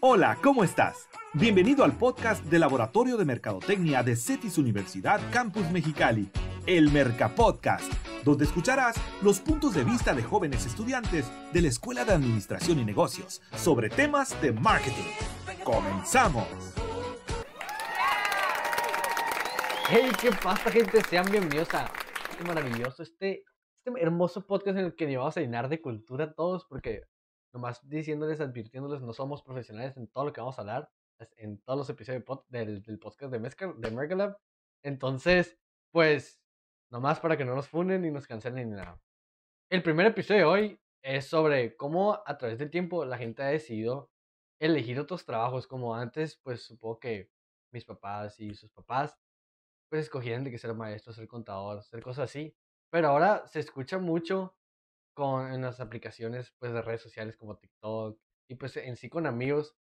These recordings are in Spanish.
Hola, ¿cómo estás? Bienvenido al podcast del Laboratorio de Mercadotecnia de CETIS Universidad Campus Mexicali, el Mercapodcast, donde escucharás los puntos de vista de jóvenes estudiantes de la Escuela de Administración y Negocios sobre temas de marketing. ¡Comenzamos! Hey, ¿qué pasa, gente? Sean bienvenidos a este maravilloso, este, este hermoso podcast en el que nos vamos a llenar de cultura a todos, porque nomás diciéndoles, advirtiéndoles, no somos profesionales en todo lo que vamos a hablar, en todos los episodios del, podcast de, Mezcal, de Mergalab. Entonces, pues, nomás para que no nos funen ni nos cancelen ni nada. El primer episodio de hoy es sobre cómo a través del tiempo la gente ha decidido elegir otros trabajos, como antes, pues supongo que mis papás y sus papás, pues escogían de que ser maestro, ser contador, ser cosas así. Pero ahora se escucha mucho con, en las aplicaciones pues, de redes sociales como TikTok y pues en sí con amigos,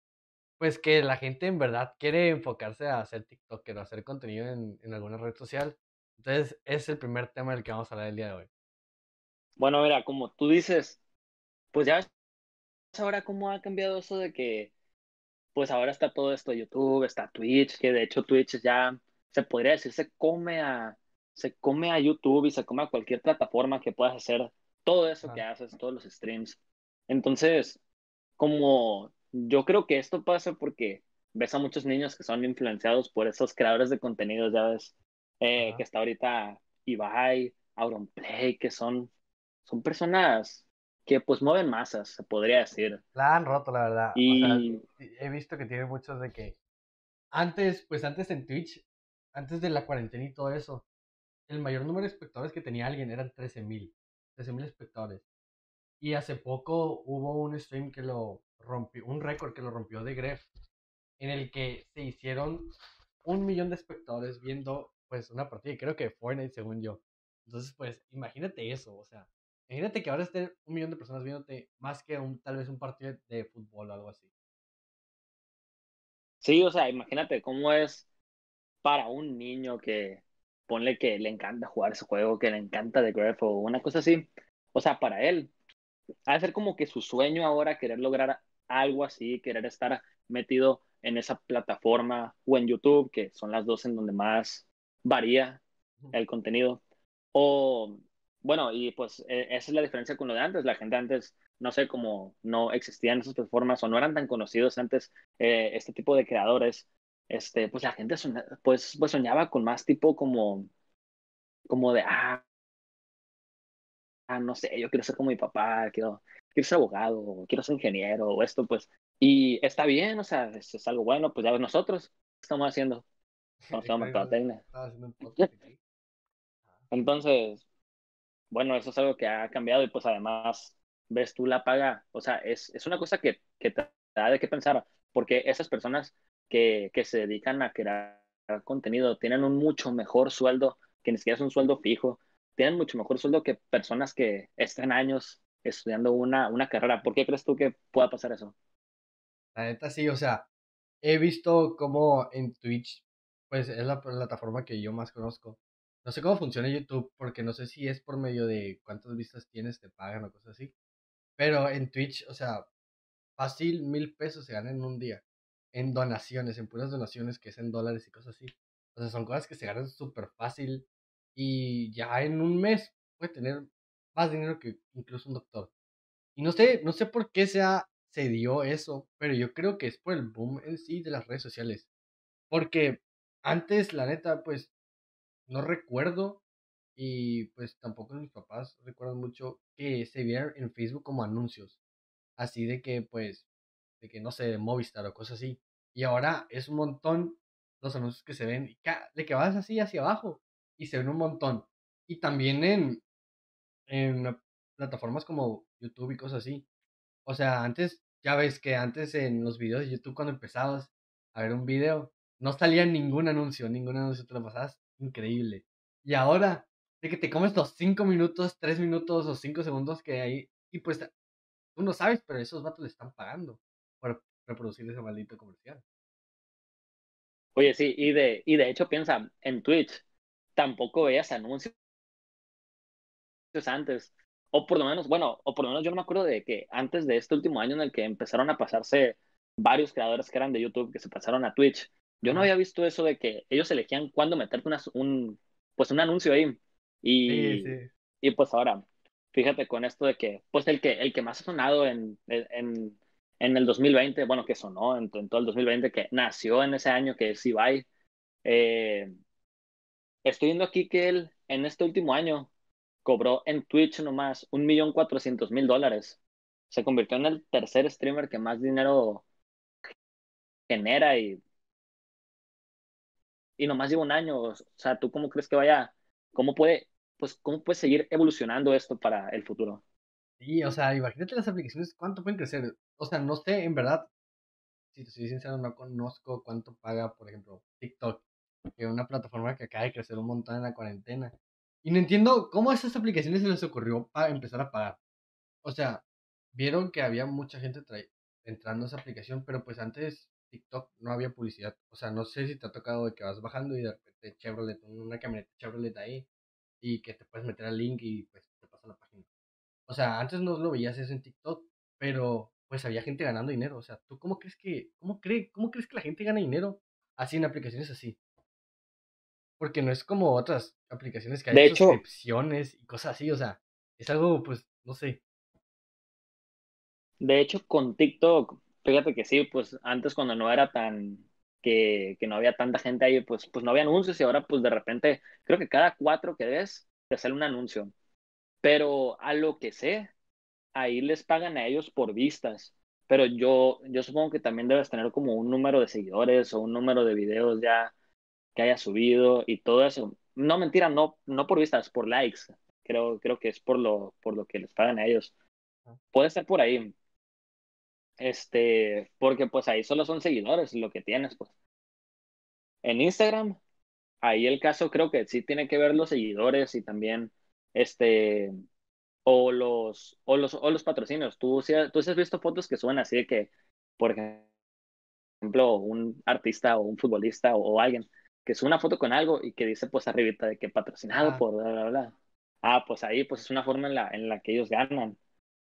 pues que la gente en verdad quiere enfocarse a hacer TikToker o hacer contenido en, en alguna red social. Entonces, es el primer tema del que vamos a hablar el día de hoy. Bueno, mira, como tú dices, pues ya ahora cómo ha cambiado eso de que, pues ahora está todo esto YouTube, está Twitch, que de hecho Twitch ya se podría decir se come a, se come a YouTube y se come a cualquier plataforma que puedas hacer todo eso que haces, todos los streams. Entonces, como yo creo que esto pasa porque ves a muchos niños que son influenciados por esos creadores de contenidos, ya ves, eh, que está ahorita Ibai, Auronplay, que son, son personas que pues mueven masas, se podría decir. La han roto, la verdad. Y he visto que tiene muchos de que antes, pues antes en Twitch, antes de la cuarentena y todo eso, el mayor número de espectadores que tenía alguien eran 13.000. 13.000 espectadores. Y hace poco hubo un stream que lo rompió, un récord que lo rompió de Gref, en el que se hicieron un millón de espectadores viendo pues una partida, creo que Fortnite según yo. Entonces, pues, imagínate eso, o sea, imagínate que ahora esté un millón de personas viéndote más que un, tal vez un partido de fútbol o algo así. Sí, o sea, imagínate cómo es para un niño que ponle que le encanta jugar ese juego, que le encanta The Graph o una cosa así. O sea, para él, ha de ser como que su sueño ahora querer lograr algo así, querer estar metido en esa plataforma o en YouTube, que son las dos en donde más varía el contenido. O, bueno, y pues e, esa es la diferencia con lo de antes. La gente antes, no sé, como no existían esas plataformas o no eran tan conocidos antes eh, este tipo de creadores, este, pues la gente pues, pues soñaba con más tipo como, como de, ah, ah, no sé, yo quiero ser como mi papá, quiero, quiero ser abogado, quiero ser ingeniero, o esto, pues, y está bien, o sea, es, algo bueno, pues ya ves nosotros, ¿qué estamos haciendo? Estamos Entonces, bueno, eso es algo que ha cambiado y pues además, ves tú la paga, o sea, es, es una cosa que, que te da de qué pensar, porque esas personas que, que se dedican a crear contenido tienen un mucho mejor sueldo, que ni siquiera es un sueldo fijo, tienen mucho mejor sueldo que personas que están años estudiando una, una carrera. ¿Por qué crees tú que pueda pasar eso? La neta sí, o sea, he visto cómo en Twitch, pues es la plataforma que yo más conozco. No sé cómo funciona YouTube, porque no sé si es por medio de cuántas vistas tienes, te pagan o cosas así. Pero en Twitch, o sea, fácil mil pesos se ganan en un día en donaciones, en puras donaciones que es en dólares y cosas así. O sea, son cosas que se ganan súper fácil y ya en un mes puede tener más dinero que incluso un doctor. Y no sé, no sé por qué se, se dio eso, pero yo creo que es por el boom en sí de las redes sociales. Porque antes, la neta, pues no recuerdo y pues tampoco mis papás recuerdan mucho que se vieran en Facebook como anuncios. Así de que pues de que no sé, Movistar o cosas así. Y ahora es un montón los anuncios que se ven, de que vas así hacia abajo y se ven un montón. Y también en, en plataformas como YouTube y cosas así. O sea, antes, ya ves que antes en los videos de YouTube cuando empezabas a ver un video, no salía ningún anuncio, ningún anuncio te lo pasabas increíble. Y ahora, de que te comes los 5 minutos, 3 minutos o 5 segundos que hay, y pues tú no sabes, pero esos vatos le están pagando para reproducir ese maldito comercial. Oye, sí, y de, y de hecho piensa, en Twitch tampoco veías anuncios antes, o por lo menos, bueno, o por lo menos yo no me acuerdo de que antes de este último año en el que empezaron a pasarse varios creadores que eran de YouTube que se pasaron a Twitch. Yo no había visto eso de que ellos elegían cuándo meterte un, pues un anuncio ahí. Y, y pues ahora, fíjate con esto de que, pues el que, el que más ha sonado en, en, en el 2020, bueno, que sonó en, todo el 2020, que nació en ese año, que es Ibai. Eh, estoy viendo aquí que él en este último año cobró en Twitch nomás un millón cuatrocientos mil dólares. Se convirtió en el tercer streamer que más dinero genera y, y nomás lleva un año. O sea, ¿tú cómo crees que vaya? ¿Cómo puede, pues, cómo puede seguir evolucionando esto para el futuro? Sí, o sea, imagínate las aplicaciones, ¿cuánto pueden crecer? O sea, no sé, en verdad, si te soy sincero, no conozco cuánto paga, por ejemplo, TikTok, que es una plataforma que acaba de crecer un montón en la cuarentena. Y no entiendo cómo a esas aplicaciones se les ocurrió para empezar a pagar. O sea, vieron que había mucha gente entrando a esa aplicación, pero pues antes TikTok no había publicidad. O sea, no sé si te ha tocado de que vas bajando y de repente Chevrolet, una camioneta Chevrolet ahí, y que te puedes meter al link y pues te pasa la página. O sea, antes no lo veías eso en TikTok, pero pues había gente ganando dinero. O sea, ¿tú cómo crees que, cómo, cree, cómo crees que la gente gana dinero así en aplicaciones así? Porque no es como otras aplicaciones que hay de suscripciones y cosas así, o sea, es algo, pues, no sé. De hecho, con TikTok, fíjate que sí, pues antes cuando no era tan, que, que no había tanta gente ahí, pues, pues no había anuncios y ahora pues de repente, creo que cada cuatro que ves, te sale un anuncio. Pero a lo que sé, ahí les pagan a ellos por vistas. Pero yo, yo supongo que también debes tener como un número de seguidores o un número de videos ya que haya subido y todo eso. No, mentira, no, no por vistas, por likes. Creo, creo que es por lo, por lo que les pagan a ellos. Puede ser por ahí. Este, porque pues ahí solo son seguidores lo que tienes, pues. En Instagram, ahí el caso creo que sí tiene que ver los seguidores y también, este, o los, o los, o los patrocinios. Tú, tú has visto fotos que suben así de que, por ejemplo, un artista o un futbolista o alguien que es una foto con algo y que dice pues arribita de que patrocinado por bla, bla, bla. Ah, pues ahí pues es una forma en la, en la que ellos ganan.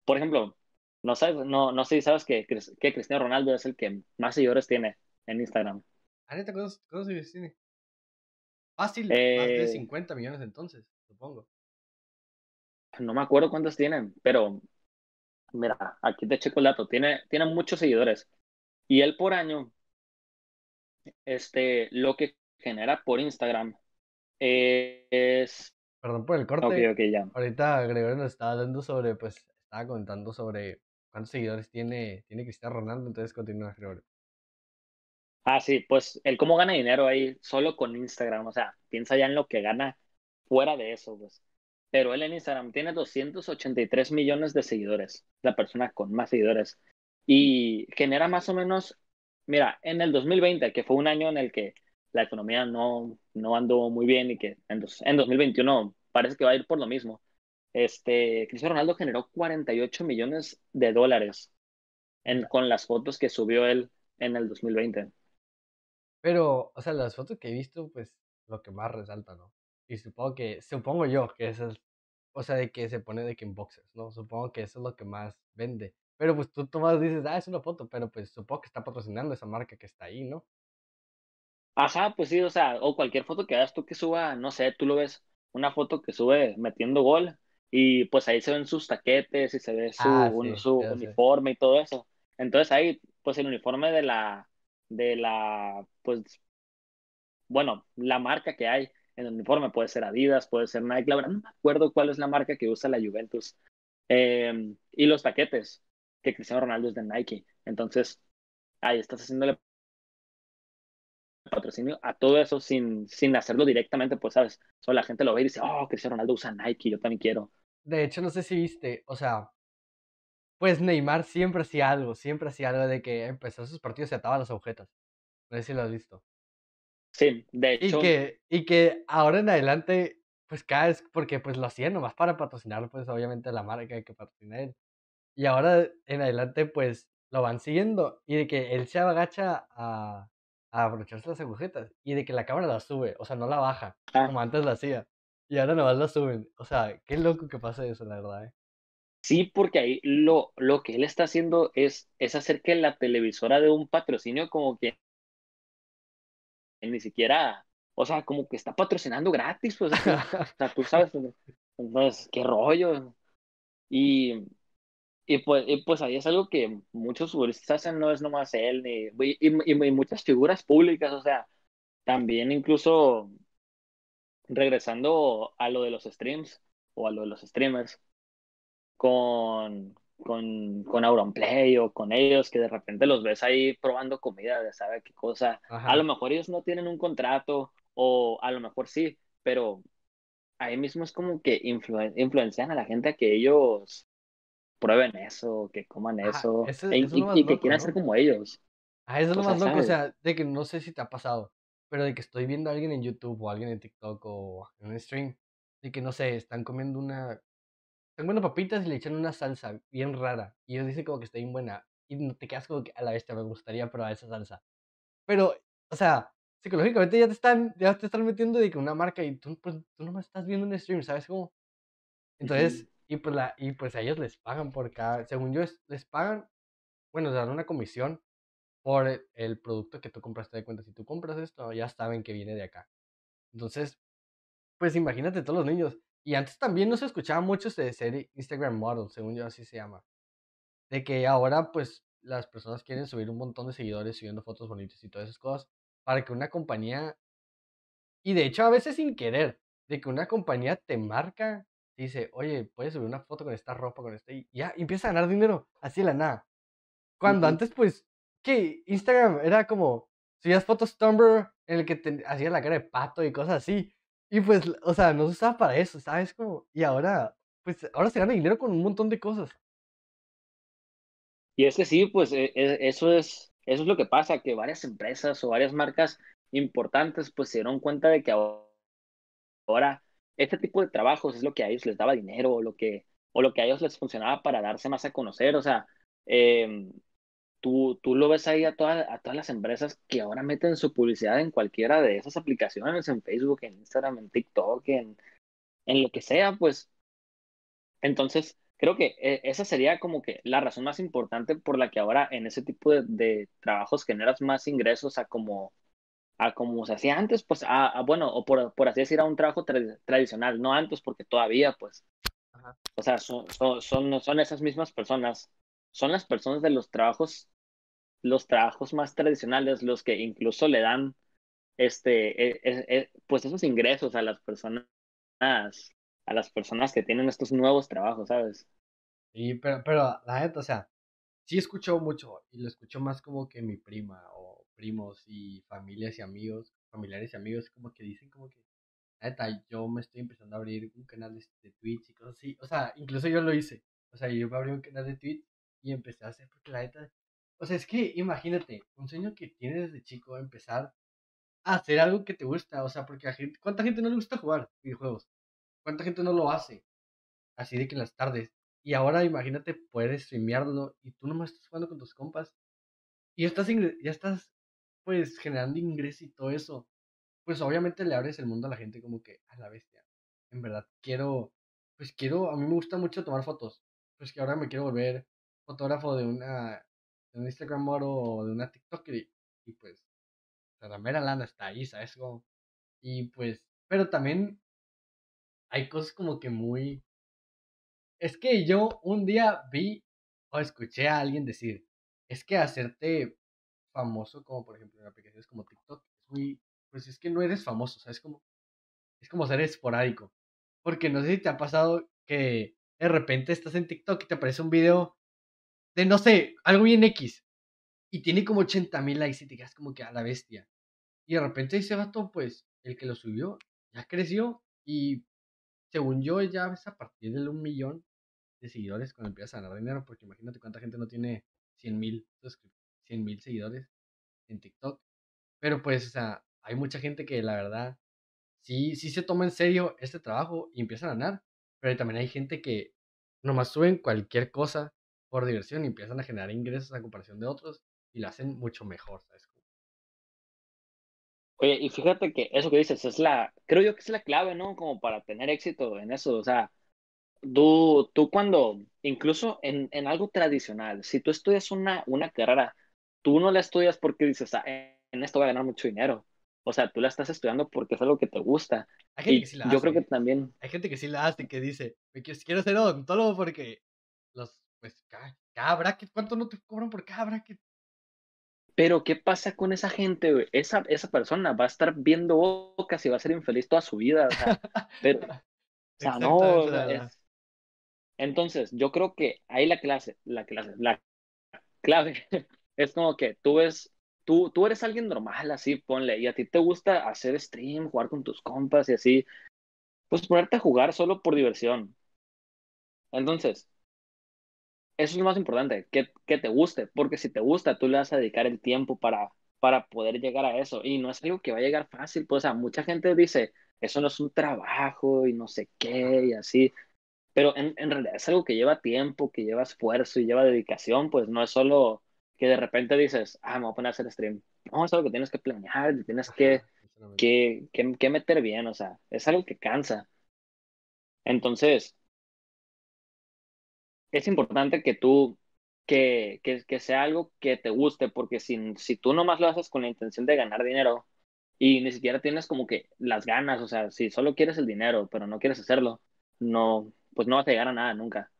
Por ejemplo, no sabes, no, no sé si sabes que, que Cristiano Ronaldo es el que más seguidores tiene en Instagram. Ah, ¿cuántos, seguidores tiene? Fácil, más de 50 eh, millones entonces, supongo. No me acuerdo cuántos tienen, pero mira, aquí te checo el dato. Tiene, tiene muchos seguidores. Y él por año, este, lo que genera por Instagram es... Perdón por el corte. ya. Ahorita Gregorio nos estaba dando sobre, pues, estaba contando sobre cuántos seguidores tiene, tiene Cristiano Ronaldo, entonces continúa Gregorio. Ah, sí, pues el cómo gana dinero ahí solo con Instagram, o sea, piensa ya en lo que gana fuera de eso, pues. Pero él en Instagram tiene 283 millones de seguidores, la persona con más seguidores. Y genera más o menos, mira, en el 2020, que fue un año en el que la economía no, no andó muy bien y que en, en 2021 parece que va a ir por lo mismo. Este, Cristiano Ronaldo generó 48 millones de dólares en, con las fotos que subió él en el 2020. Pero, o sea, las fotos que he visto, pues lo que más resalta, ¿no? Y supongo que, supongo yo que eso es, o sea, de que se pone de que en ¿no? Supongo que eso es lo que más vende. Pero pues tú, más dices, ah, es una foto, pero pues supongo que está patrocinando esa marca que está ahí, ¿no? Ajá, pues sí, o sea, o cualquier foto que hagas tú que suba, no sé, tú lo ves, una foto que sube metiendo gol y pues ahí se ven sus taquetes y se ve su, ah, su uniforme y todo eso. Entonces ahí, pues el uniforme de la, de la, pues, bueno, la marca que hay en el uniforme puede ser Adidas, puede ser Nike, la verdad no me acuerdo cuál es la marca que usa la Juventus. Em, y los taquetes, que Cristiano Ronaldo es de Nike. Entonces, ahí estás haciéndole patrocinio a todo eso sin, sin hacerlo directamente, pues sabes, solo la gente lo ve y dice, oh, Cristiano Ronaldo usa Nike, yo también quiero. De hecho, no sé si viste, o sea, pues Neymar siempre hacía algo, siempre hacía algo de que empezó sus partidos y ataba las agujetas. No sé si lo has visto. Sí, de hecho. Y que, y que ahora en adelante, pues cada vez, porque pues lo hacía nomás para patrocinar, pues obviamente la marca que patrocina él. Y ahora en adelante, pues lo van siguiendo. Y de que él se agacha a, a abrocharse las agujetas y de que la cámara la sube, o sea, no la baja, ah. como antes la hacía. Y ahora nomás la suben. O sea, qué loco que pase eso, la verdad, ¿eh? Sí, porque ahí lo, lo que él está haciendo es, es hacer que la televisora de un patrocinio como que ni siquiera, o sea, como que está patrocinando gratis, pues, o sea, tú sabes, entonces, qué rollo. Y, y pues, y pues ahí es algo que muchos futbolistas hacen, no es nomás él, ni, y, y, muchas figuras públicas, o sea, también incluso regresando a lo de los streams o a lo de los streamers, con, con, con Auronplay o con ellos, que de repente los ves ahí probando comida de sabe qué cosa. A lo mejor ellos no tienen un contrato o a lo mejor sí, pero ahí mismo es como que influencian a la gente a que ellos prueben eso, que coman eso, e y, que quieran ser como ellos. Ah, eso es lo más loco, o sea, de que no sé si te ha pasado, pero de que estoy viendo a alguien en YouTube o alguien en TikTok o en un stream, de que no sé, están comiendo una, están comiendo papitas y le echan una salsa bien rara, y ellos dicen como que está bien buena, y te quedas como que a la bestia me gustaría probar esa salsa. Pero, o sea, psicológicamente ya te están, ya te están metiendo de que una marca y tú, pues, tú nomás estás viendo un stream, ¿sabes cómo? Entonces, y pues, la, y pues a ellos les pagan por cada, según yo, les pagan, bueno, dan una comisión por el, producto que tú compraste de cuenta. Si tú compras esto, ya saben que viene de acá. Entonces, pues imagínate todos los niños. Y antes también no se escuchaba mucho de ser Instagram model, según yo así se llama. De que ahora, pues, las personas quieren subir un montón de seguidores subiendo fotos bonitas y todas esas cosas para que una compañía, y de hecho a veces sin querer, de que una compañía te marca, dice, oye, puedes subir una foto con esta ropa, con este, y ya empieza a ganar dinero, así de la nada. Cuando antes, pues, que Instagram era como, subías fotos Tumblr en el que te hacía la cara de pato y cosas así. Y pues, o sea, no se usaba para eso, ¿sabes? Como, y ahora, pues, ahora se gana dinero con un montón de cosas. Y es que sí, pues, e, e, eso es, eso es lo que pasa, que varias empresas o varias marcas importantes pues se dieron cuenta de que ahora este tipo de trabajos es lo que a ellos les daba dinero o lo que, o lo que a ellos les funcionaba para darse más a conocer. O sea, em, tú, tú lo ves ahí a, todas a todas las empresas que ahora meten su publicidad en cualquiera de esas aplicaciones, en Facebook, en Instagram, en TikTok, en, en lo que sea, pues. Entonces, creo que eh, esa sería como que la razón más importante por la que ahora en ese tipo de, trabajos generas más ingresos a como a como se hacía antes, pues a, bueno, o por, por, así decir, a un trabajo tradicional, no antes porque todavía, pues, o sea, son, son, son, esas mismas personas, son las personas de los trabajos, los trabajos más tradicionales, los que incluso le dan, este, eh, eh, pues esos ingresos a las personas a las personas que tienen estos nuevos trabajos, ¿sabes? Sí, pero, pero la neta, o sea, sí escucho mucho y lo escucho más como que mi prima o primos y familias y amigos, familiares y amigos como que dicen como que, la neta, yo me estoy empezando a abrir un canal de, de Twitch y cosas así, o sea, incluso yo lo hice, o sea, yo me abrí un canal de Twitch y empecé a hacer porque la neta, o sea, es que imagínate, un sueño que tienes desde chico, empezar a hacer algo que te gusta, o sea, porque a gente, ¿cuánta gente no le gusta jugar videojuegos? ¿Cuánta gente no lo hace? Así de que en las tardes. Y ahora imagínate poder streamearlo y tú nomás estás jugando con tus compas. Y estás, ya estás pues generando ingresos y todo eso. Pues obviamente le abres el mundo a la gente como que a la bestia. En verdad, quiero, pues quiero, a mí me gusta mucho tomar fotos. Pues que ahora me quiero volver fotógrafo de una, de un Instagram o de una TikTok y, pues la mera lana está ahí, ¿sabes? y pues, pero también hay cosas como que muy... Es que yo un día vi o escuché a alguien decir, es que hacerte famoso, como por ejemplo en aplicaciones como TikTok, es muy... Pues es que no eres famoso, o sea, es como... Es como ser esporádico. Porque no sé si te ha pasado que de repente estás en TikTok y te aparece un video de, no sé, algo bien X. Y tiene como 80 mil likes y te quedas como que a la bestia. Y de repente ese vato, pues, el que lo subió, ya creció y según yo, ya es a partir de un millón de seguidores cuando empiezas a ganar dinero, porque imagínate cuánta gente no tiene 100 mil 100 mil seguidores en TikTok. Pero pues, o sea, hay mucha gente que la verdad sí, sí se toma en serio este trabajo y empiezan a ganar, pero también hay gente que nomás suben cualquier cosa por diversión y empiezan a generar ingresos a comparación de otros y lo hacen mucho mejor, ¿sabes? Oye, y fíjate que eso que dices es la, creo yo que es la clave, ¿no? Como para tener éxito en eso, o sea, tú, tú cuando, incluso en, en algo tradicional, si tú estudias una, una carrera, tú no la estudias porque dices, ah, en esto voy a ganar mucho dinero. O sea, tú la estás estudiando porque es algo que te gusta. Hay gente Y que sí la yo creo que hace. también, Hay gente que sí la hace, que dice, "Me quiero, quiero ser odontólogo porque los, pues, cada, cada bracket, ¿cuánto no te cobran por cada bracket? pero ¿qué pasa con esa gente, güey? Esa, esa persona va a estar viendo bocas y va a ser infeliz toda su vida. O sea, pero, o sea, no, es... Entonces, yo creo que ahí la clase, la clase, la clave es como que tú ves, tú, tú eres alguien normal, así, ponle, y a ti te gusta hacer stream, jugar con tus compas y así, pues ponerte a jugar solo por diversión. Entonces, eso es lo más importante, que, que te guste, porque si te gusta, tú le vas a dedicar el tiempo para, para poder llegar a eso. Y no es algo que va a llegar fácil, pues, o sea, mucha gente dice, eso no es un trabajo y no sé qué y así, pero en, en realidad es algo que lleva tiempo, que lleva esfuerzo y lleva dedicación, pues no es solo que de repente dices, ah, me voy a poner a hacer stream. No, es algo que tienes que planear, tienes que, que, que, que meter bien, o sea, es algo que cansa. Entonces, es importante que tú, que, que, que sea algo que te guste, porque si, si tú nomás lo haces con la intención de ganar dinero y ni siquiera tienes como que las ganas, o sea, si solo quieres el dinero, pero no quieres hacerlo, no, pues no vas a llegar a nada nunca.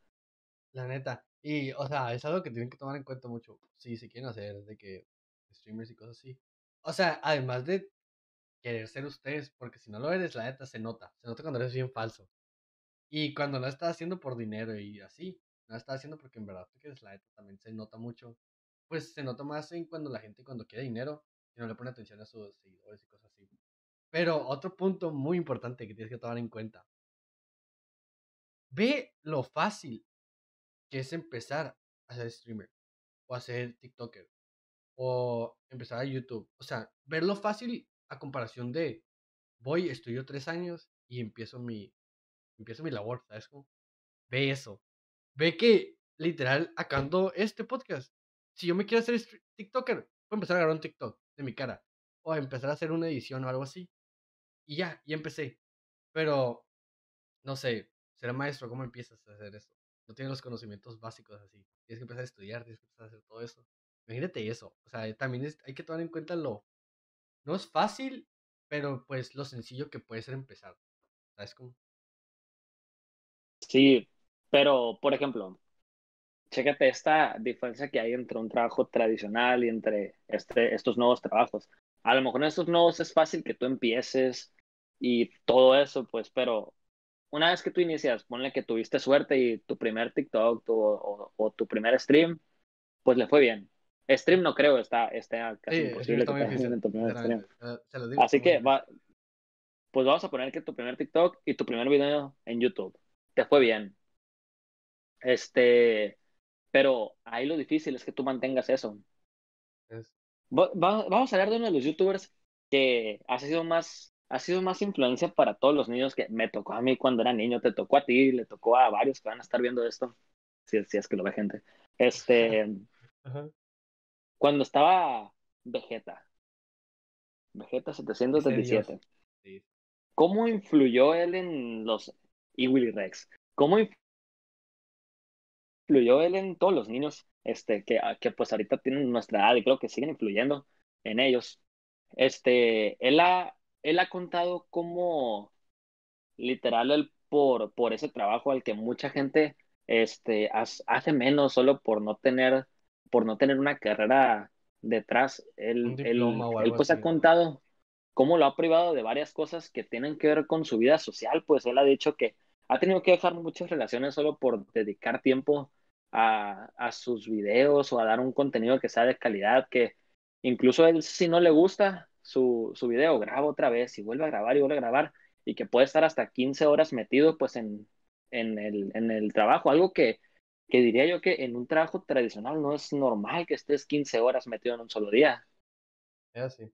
La neta. Y, o sea, es algo que tienen que tomar en cuenta mucho. Si se quieren hacer de que streamers y cosas así. O sea, además de querer ser ustedes, porque si no lo eres, la neta se nota. Se nota cuando eres bien falso. Y cuando lo estás haciendo por dinero y así, no lo estás haciendo porque en verdad quieres la neta, también se nota mucho. Pues se nota más en cuando la gente cuando quiere dinero y no le pone atención a sus seguidores y cosas así. Pero otro punto muy importante que tienes que tomar en cuenta. Ve lo fácil que es empezar a ser streamer o a ser TikToker o empezar a YouTube. O sea, verlo fácil a comparación de voy, estudio tres años y empiezo mi, empiezo mi labor, ¿sabes cómo? Ve eso. Ve que literal acabando este podcast, si yo me quiero hacer TikToker, voy a empezar a grabar un TikTok de mi cara o a empezar a hacer una edición o algo así. Y ya, ya empecé. Pero, no sé, ser maestro, ¿cómo empiezas a hacer eso? No tienes los conocimientos básicos así. Tienes que empezar a estudiar, tienes que empezar a hacer todo eso. Imagínate eso. O sea, también hay que tomar en cuenta lo... No es fácil, pero pues lo sencillo que puede ser empezar. ¿Sabes cómo? Sí, pero, por ejemplo, chécate esta diferencia que hay entre un trabajo tradicional y entre este, estos nuevos trabajos. A lo mejor en estos nuevos es fácil que tú empieces y todo eso, pues, pero una vez que tú inicias, ponle que tuviste suerte y tu primer TikTok tu- o, o tu primer stream, pues le fue bien. Stream no creo, está, está casi Sí, imposible que te difícil. en tu primer stream. Se lo digo. Así que va, pues vamos a poner que tu primer TikTok y tu primer video en YouTube te fue bien. Este, pero ahí lo difícil es que tú mantengas eso. Es- Va- va- vamos a hablar de uno de los youtubers que ha sido más, ha sido más influencia para todos los niños que me tocó a mí cuando era niño, te tocó a ti, le tocó a varios que van a estar viendo esto, si, si es que lo ve gente. Este, Ajá. cuando estaba Vegeta, Vegeta Ese 777. Sí. ¿Cómo influyó él en los... y Willy Rex? ¿Cómo influyó él en todos los niños este, que, que pues ahorita tienen nuestra edad y creo que siguen influyendo en ellos? Este, él ha, él ha contado cómo literal él por, por ese trabajo al que mucha gente este, hace menos solo por no tener, por no tener una carrera detrás. Él, él, pues ha contado cómo lo ha privado de varias cosas que tienen que ver con su vida social, pues él ha dicho que ha tenido que dejar muchas relaciones solo por dedicar tiempo a, a sus videos o a dar un contenido que sea de calidad, que incluso él si no le gusta su, su video, graba otra vez y vuelve a grabar y vuelve a grabar y que puede estar hasta 15 horas metido pues en, en, el, en el trabajo, algo que, que diría yo que en un trabajo tradicional no es normal que estés 15 horas metido en un solo día. Es así.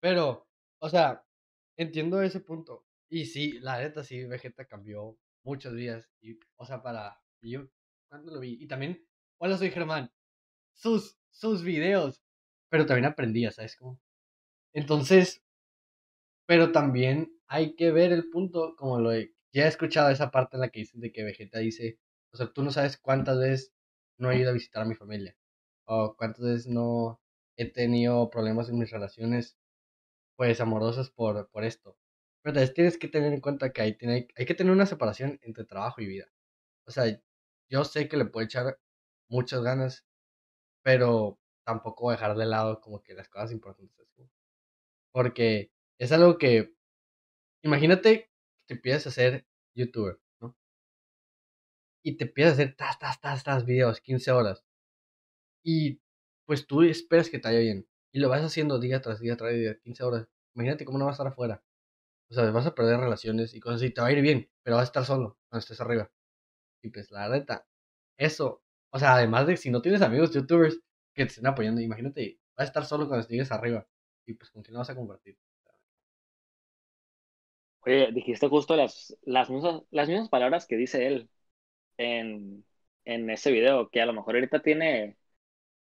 Pero, o sea, entiendo ese punto. Y sí, la neta, sí, Vegeta cambió muchos días. Y, o sea, para. y yo, ¿cuándo lo vi? Y también, hola, soy Germán. Sus, sus videos. Pero también aprendía, ¿sabes cómo? Entonces, pero también hay que ver el punto como lo de ya he escuchado esa parte en la que dicen de que Vegeta dice, o sea, tú no sabes cuántas veces no he ido a visitar a mi familia, o cuántas veces no he tenido problemas en mis relaciones, pues, amorosas por, por esto. Pero tienes que tener en cuenta que hay, tiene, hay que tener una separación entre trabajo y vida. O sea, yo sé que le puedo echar muchas ganas, pero tampoco dejar de lado como que las cosas importantes. Porque es algo que, imagínate que te empiezas a ser youtuber, ¿no? Y te empiezas a hacer tas, tas, tas, tas videos, 15 horas. Y pues tú esperas que te vaya bien. Y lo vas haciendo día tras día tras día, 15 horas. Imagínate cómo no vas a estar afuera. O sea, vas a perder relaciones y cosas así. Te va a ir bien, pero vas a estar solo cuando estés arriba. Y pues la neta, eso. O sea, además de si no tienes amigos youtubers que te estén apoyando, imagínate, vas a estar solo cuando estés arriba. Y pues con quién vas a compartir. Oye, dijiste justo las, las, mismas, las mismas palabras que dice él en, en ese video, que a lo mejor ahorita tiene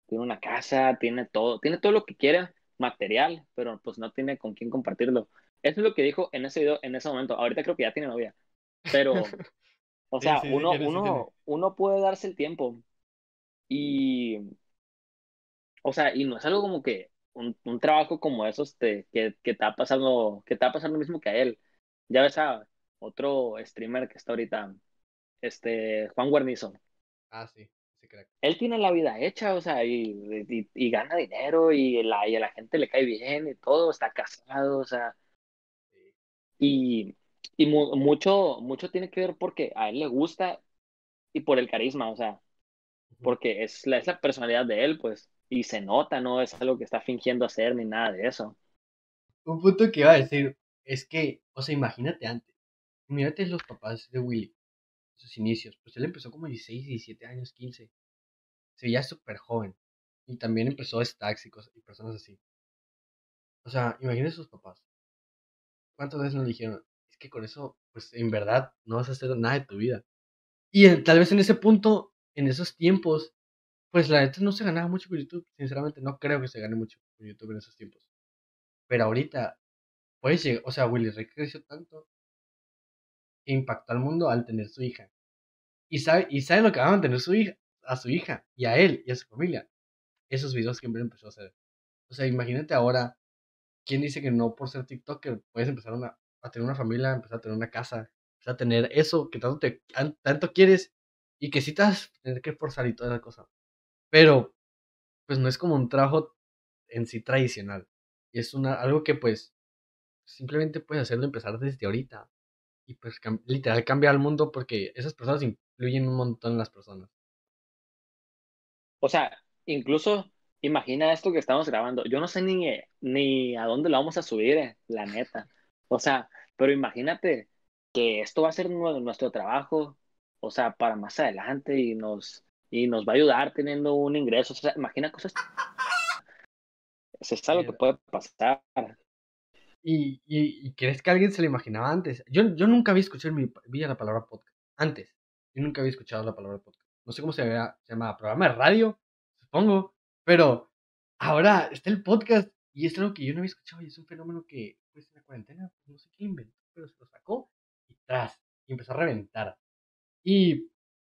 tiene una casa, tiene todo, tiene todo lo que quiera, material, pero pues no tiene con quién compartirlo. Eso es lo que dijo en ese video, en ese momento. Ahorita creo que ya tiene novia. Pero, o sea, uno, uno, uno puede darse el tiempo. Y, o sea, y no es algo como que un, un trabajo como esos te, que, que está pasando, que está pasando mismo que a él. Ya ves a otro streamer que está ahorita, este, Juan Guarnizo. Ah, sí él tiene la vida hecha, o sea, y, y, gana dinero y, la, y a la gente le cae bien y todo, está casado, o sea. Y, y mucho, mucho tiene que ver porque a él le gusta y por el carisma, o sea, porque es la, es la personalidad de él, pues, y se nota, no es algo que está fingiendo hacer ni nada de eso. Un punto que iba a decir es que, o sea, imagínate antes, imagínate los papás de Willy, sus inicios, pues él empezó como 16, 17 años, 15 se veía súper joven. Y también empezó stacks y, cosas, y personas así. O sea, imagínese sus papás. ¿Cuántas veces nos dijeron? Es que con eso, pues en verdad, no vas a hacer nada de tu vida. Y tal vez en ese punto, en esos tiempos, pues la neta no se ganaba mucho con YouTube. Sinceramente, no creo que se gane mucho con YouTube en esos tiempos. Pero ahorita, pues, o sea, Willy Rick creció tanto que impactó al mundo al tener su hija. Y sabe, y sabe lo que va a mantener su hija a su hija y a él y a su familia. Esos videos que siempre empezó a hacer. O sea, imagínate ahora, ¿quién dice que no por ser TikToker puedes empezar a tener una familia, empezar a tener una casa, empezar a tener eso que tanto, te, tanto quieres y que sí te tener que forzar y toda esa cosa? Pero, pues no es como un trabajo en sí tradicional. Y es una, algo que pues simplemente puedes hacerlo empezar desde ahorita. Y pues literal cambia el mundo porque esas personas influyen un montón en las personas. O sea, incluso imagina esto que estamos grabando. Yo no sé ni, ni a dónde lo vamos a subir, eh, la neta. O sea, pero imagínate que esto va a ser nuestro trabajo, o sea, para más adelante y nos, y nos va a ayudar teniendo un ingreso. O sea, imagina cosas. Eso es algo que puede pasar. ¿Y, y, crees que alguien se lo imaginaba antes? Yo, yo nunca había escuchado mi vida la palabra podcast. Antes. Yo nunca había escuchado la palabra podcast no sé cómo se, se llama, programa de radio, supongo, pero ahora está el podcast y es algo que yo no había escuchado y es un fenómeno que, pues en la cuarentena, pues, no sé quién inventó, pero se lo sacó y tras, y empezó a reventar. Y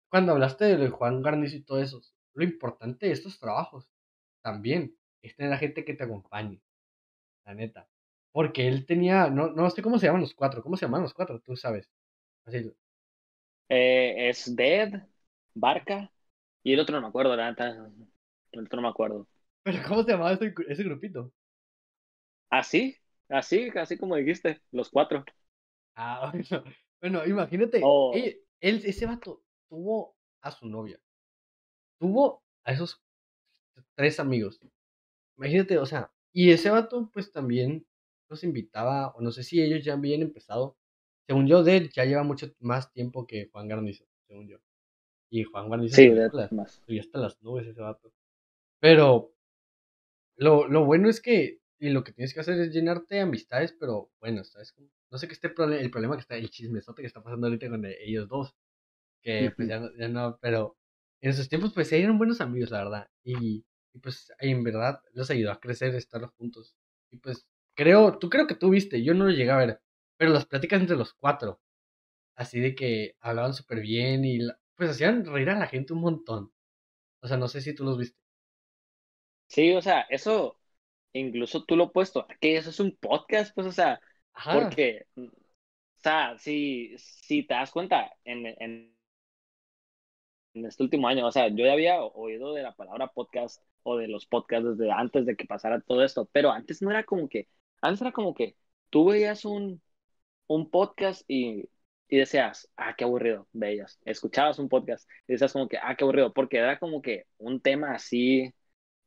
cuando hablaste de Juan Garnizo y todo eso, lo importante de estos trabajos también es tener a gente que te acompañe, la neta. Porque él tenía, no, no sé cómo se llaman los cuatro, ¿cómo se llaman los cuatro? Tú sabes. Así. Eh, es Dead, Barca, y el otro no me acuerdo, la El otro no me acuerdo. ¿Pero cómo se llamaba ese, ese grupito? Así, así, así como dijiste, los cuatro. Ah, bueno, imagínate, oh. él, ese vato tuvo a su novia, tuvo a esos tres amigos. Imagínate, o sea, y ese vato pues también los invitaba, o no sé si ellos ya habían empezado. Según yo, de él ya lleva mucho más tiempo que Juan Garnizo, según yo. Y Juan Juan sí, de las, más. Y hasta las nubes ese vato. Pero lo, lo bueno es que y lo que tienes que hacer es llenarte de amistades, pero bueno, ¿sabes? No sé qué esté el problema que está, el chismesote que está pasando ahorita con ellos dos. Que pues ya no, ya no, pero en esos tiempos pues eran buenos amigos, la verdad. Y, y pues en verdad los ayudó a crecer, estar juntos. Y pues creo, tú creo que tú viste, yo no lo llegué a ver, pero las pláticas entre los cuatro así de que hablaban súper bien y la- pues hacían reír a la gente un montón. O sea, no sé si tú los viste. Sí, o sea, eso incluso tú lo has puesto, que eso es un podcast, pues, o sea, Ajá. porque, o sea, si, si te das cuenta, en, en, en este último año, o sea, yo ya había oído de la palabra podcast o de los podcasts desde antes de que pasara todo esto, pero antes no era como que, antes era como que tú veías un, un podcast y, y decías, ah, qué aburrido, veías, escuchabas un podcast y decías como que, ah, qué aburrido, porque era como que un tema así,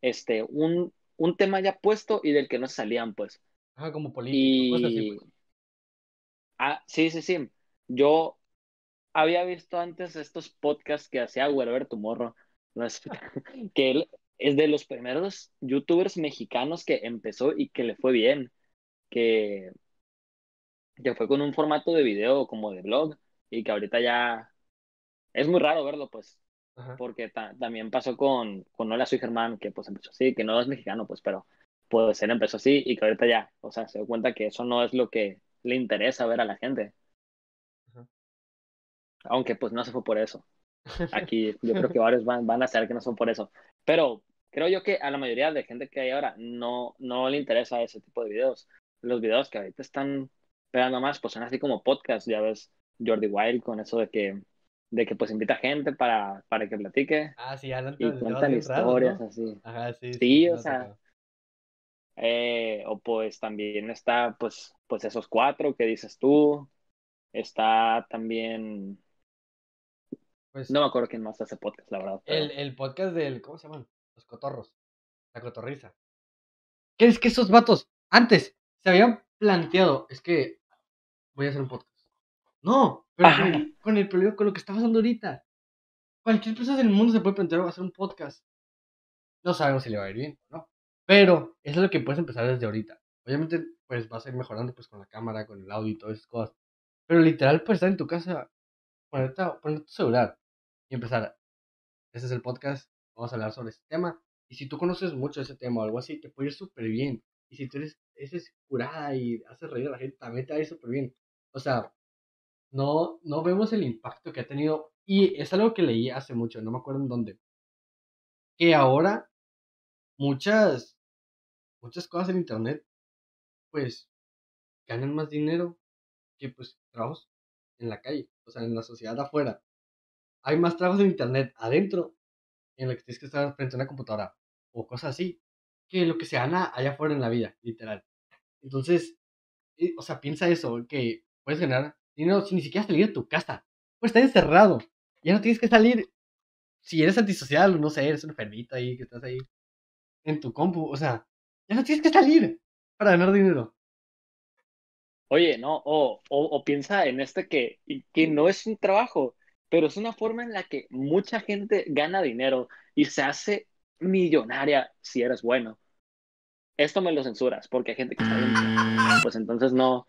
este, un, un tema ya puesto y del que no salían, pues. Ajá, como político, cosas así, Y, pues. ah, sí, sí, sí, yo había visto antes estos podcasts que hacía no es- que él es de los primeros youtubers mexicanos que empezó y que le fue bien, que, que fue con un formato de video como de blog y que ahorita ya es muy raro verlo, pues, Ajá. porque ta- también pasó con, con Hola, soy Germán, que pues empezó así, que no es mexicano, pues, pero pues él empezó así y que ahorita ya, o sea, se dio cuenta que eso no es lo que le interesa ver a la gente. Ajá. Aunque pues no se fue por eso. Aquí yo creo que varios van, van a saber que no son por eso. Pero creo yo que a la mayoría de gente que hay ahora no, no le interesa ese tipo de videos. Los videos que ahorita están pegando más, pues son así como podcast, ya ves Jordi Wild con eso de que, de que pues invita gente para, para que platique Ah, sí, y cuentan historias ¿no? así. Ajá, sí, Sí, o sea. Eh, o pues también está pues, pues esos cuatro que dices tú. Está también, Pues no me acuerdo quién más hace podcast, la verdad. pero- el, el podcast del, ¿cómo se llaman? Los cotorros. La cotorriza. ¿Qué es que esos vatos antes se habían planteado? Es que voy a hacer un podcast. No, pero con el, con el problema, con lo que está pasando ahorita. Cualquier persona del mundo se puede plantear hacer un podcast. No sabemos si le va a ir bien o no. Pero eso es lo que puedes empezar desde ahorita. Obviamente, pues vas a ir mejorando pues con la cámara, con el audio y todas esas cosas. Pero literal, pues estar en tu casa, ponerte, ponerte tu celular y empezar. Este es el podcast, vamos a hablar sobre este tema. Y si tú conoces mucho de ese tema o algo así, te puede ir súper bien. Y si tú eres, eres curada y haces reír a la gente, también te va a ir súper bien. O sea, no, no vemos el impacto que ha tenido. Y es algo que leí hace mucho, no me acuerdo en dónde. Que ahora muchas, muchas cosas en internet, pues, ganan más dinero que pues trabajos en la calle, o sea, en la sociedad afuera. Hay más trabajos en internet adentro, en lo que tienes que estar frente a una computadora o cosas así, que lo que se gana allá afuera en la vida, literal. Entonces, o sea, piensa eso, que puedes ganar dinero sin ni siquiera salir de tu casa. Puedes estar encerrado. Ya no tienes que salir. Si eres antisocial, no sé, eres un enfermito ahí, que estás ahí en tu compu, o sea, ya no tienes que salir para ganar dinero. Oye, no, o, o, o piensa en este que, que no es un trabajo, pero es una forma en la que mucha gente gana dinero y se hace millonaria si eres bueno. Esto me lo censuras, porque hay gente que está bien, pues entonces no,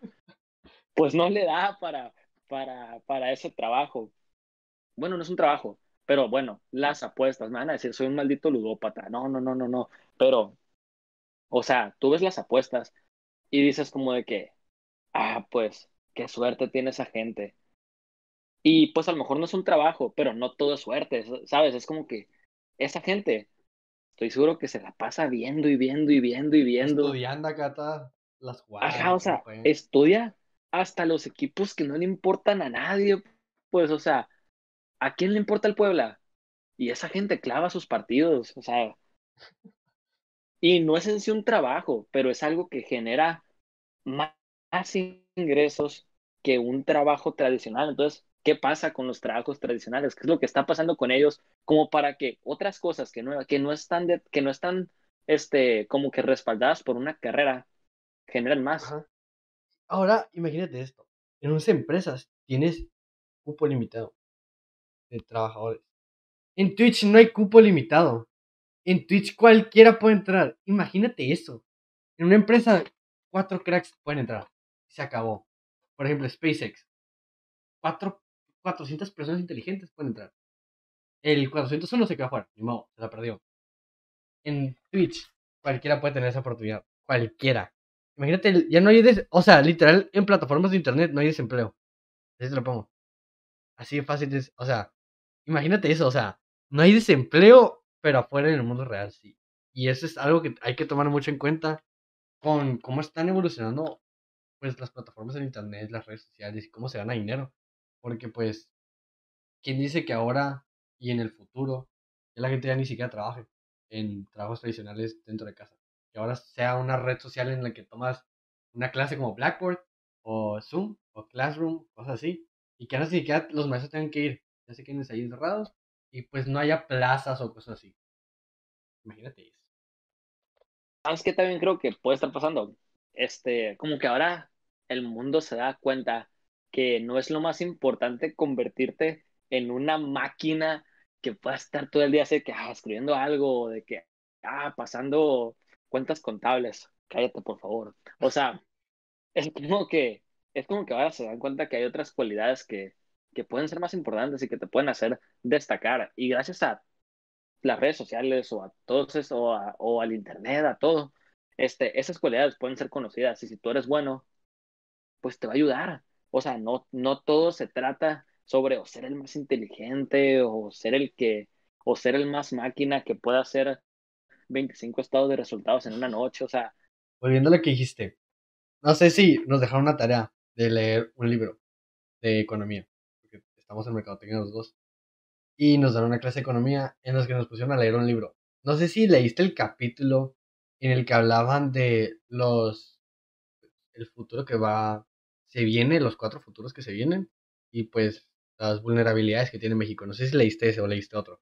pues no le da para, para, para ese trabajo. Bueno, no es un trabajo, pero bueno, las apuestas, me van a decir, soy un maldito ludópata. No, no, no, no, no. Pero, o sea, tú ves las apuestas y dices como de que, ah, pues, qué suerte tiene esa gente. Y pues a lo mejor no es un trabajo, pero no todo es suerte, ¿sabes? Es como que esa gente, estoy seguro que se la pasa viendo y viendo y viendo y viendo. Estudiando acá todas las jugadas. Ajá, o sea, estudia hasta los equipos que no le importan a nadie. Pues, o sea, ¿a quién le importa el Puebla? Y esa gente clava sus partidos, o sea. Y no es en sí un trabajo, pero es algo que genera más ingresos que un trabajo tradicional. Entonces, ¿qué pasa con los trabajos tradicionales? ¿Qué es lo que está pasando con ellos? Como para que otras cosas que no, que no están, de, que no están este, como que respaldadas por una carrera generen más. Ahora, imagínate esto. En unas empresas tienes cupo limitado de trabajadores. En Twitch no hay cupo limitado. En Twitch cualquiera puede entrar. Imagínate eso. En una empresa, cuatro cracks pueden entrar. Se acabó. Por ejemplo, SpaceX. Cuatro, 400 personas inteligentes pueden entrar. El 401 se quedó fuera. Ni modo, se la perdió. En Twitch, cualquiera puede tener esa oportunidad. Cualquiera. Imagínate, ya no hay, des o sea, literal, en plataformas de internet no hay desempleo. Así te lo pongo. Así de fácil es, o sea, imagínate eso, o sea, no hay desempleo, pero afuera en el mundo real sí. Y eso es algo que hay que tomar mucho en cuenta con cómo están evolucionando pues las plataformas en internet, las redes sociales y cómo se gana dinero. Porque pues, ¿quién dice que ahora y en el futuro la gente ya ni siquiera trabaje en trabajos tradicionales dentro de casa? Que ahora sea una red social en la que tomas una clase como Blackboard o Zoom o Classroom, cosas así, y que ahora ni siquiera los maestros tengan que ir, ya se queden ahí encerrados y pues no haya plazas o cosas así. Imagínate eso. ¿Sabes qué también creo que puede estar pasando? Este, como que ahora el mundo se da cuenta que no es lo más importante convertirte en una máquina que pueda estar todo el día así que ah, escribiendo algo, de que ah, pasando cuentas contables. Cállate, por favor. O sea, es como que es como que ahora se dan cuenta que hay otras cualidades que, que pueden ser más importantes y que te pueden hacer destacar. Y gracias a las redes sociales o a todos eso, o, o al internet, a todo, este, esas cualidades pueden ser conocidas. Y si tú eres bueno, pues te va a ayudar. O sea, no, no todo se trata sobre o ser el más inteligente o ser el que, o ser el más máquina que pueda hacer 25 estados de resultados en una noche. O sea. Volviendo a lo que dijiste, no sé si nos dejaron una tarea de leer un libro de economía, porque estamos en mercadotecnia los dos, y nos dan una clase de economía en la que nos pusieron a leer un libro. No sé si leíste el capítulo en el que hablaban de los el futuro que va se viene, los cuatro futuros que se vienen y pues las vulnerabilidades que tiene México. No sé si leíste ese o leíste otro.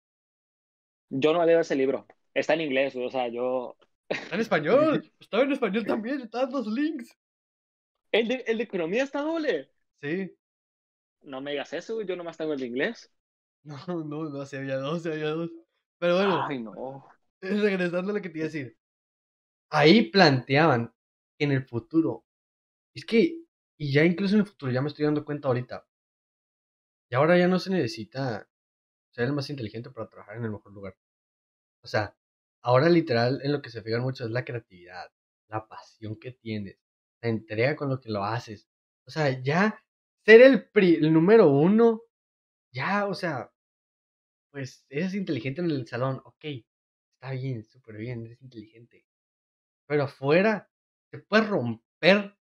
Yo no leo ese libro. Está en inglés, o sea, yo. Está en español. Estaba en español también. Están los links. ¿El de, ¿El de economía está doble? Sí. No me digas eso, yo nomás tengo el de inglés. No, no, no, se había dos, se había dos. Pero bueno. Ay, no. Regresando a lo que te iba a decir. Ahí planteaban que en el futuro. Es que y ya incluso en el futuro, ya me estoy dando cuenta ahorita. Y ahora ya no se necesita ser el más inteligente para trabajar en el mejor lugar. O sea, ahora literal en lo que se fijan mucho es la creatividad, la pasión que tienes, la entrega con lo que lo haces. O sea, ya ser el, el número uno, ya, o sea, pues eres inteligente en el salón, ok, está bien, súper bien, eres inteligente. Pero afuera, te puedes romper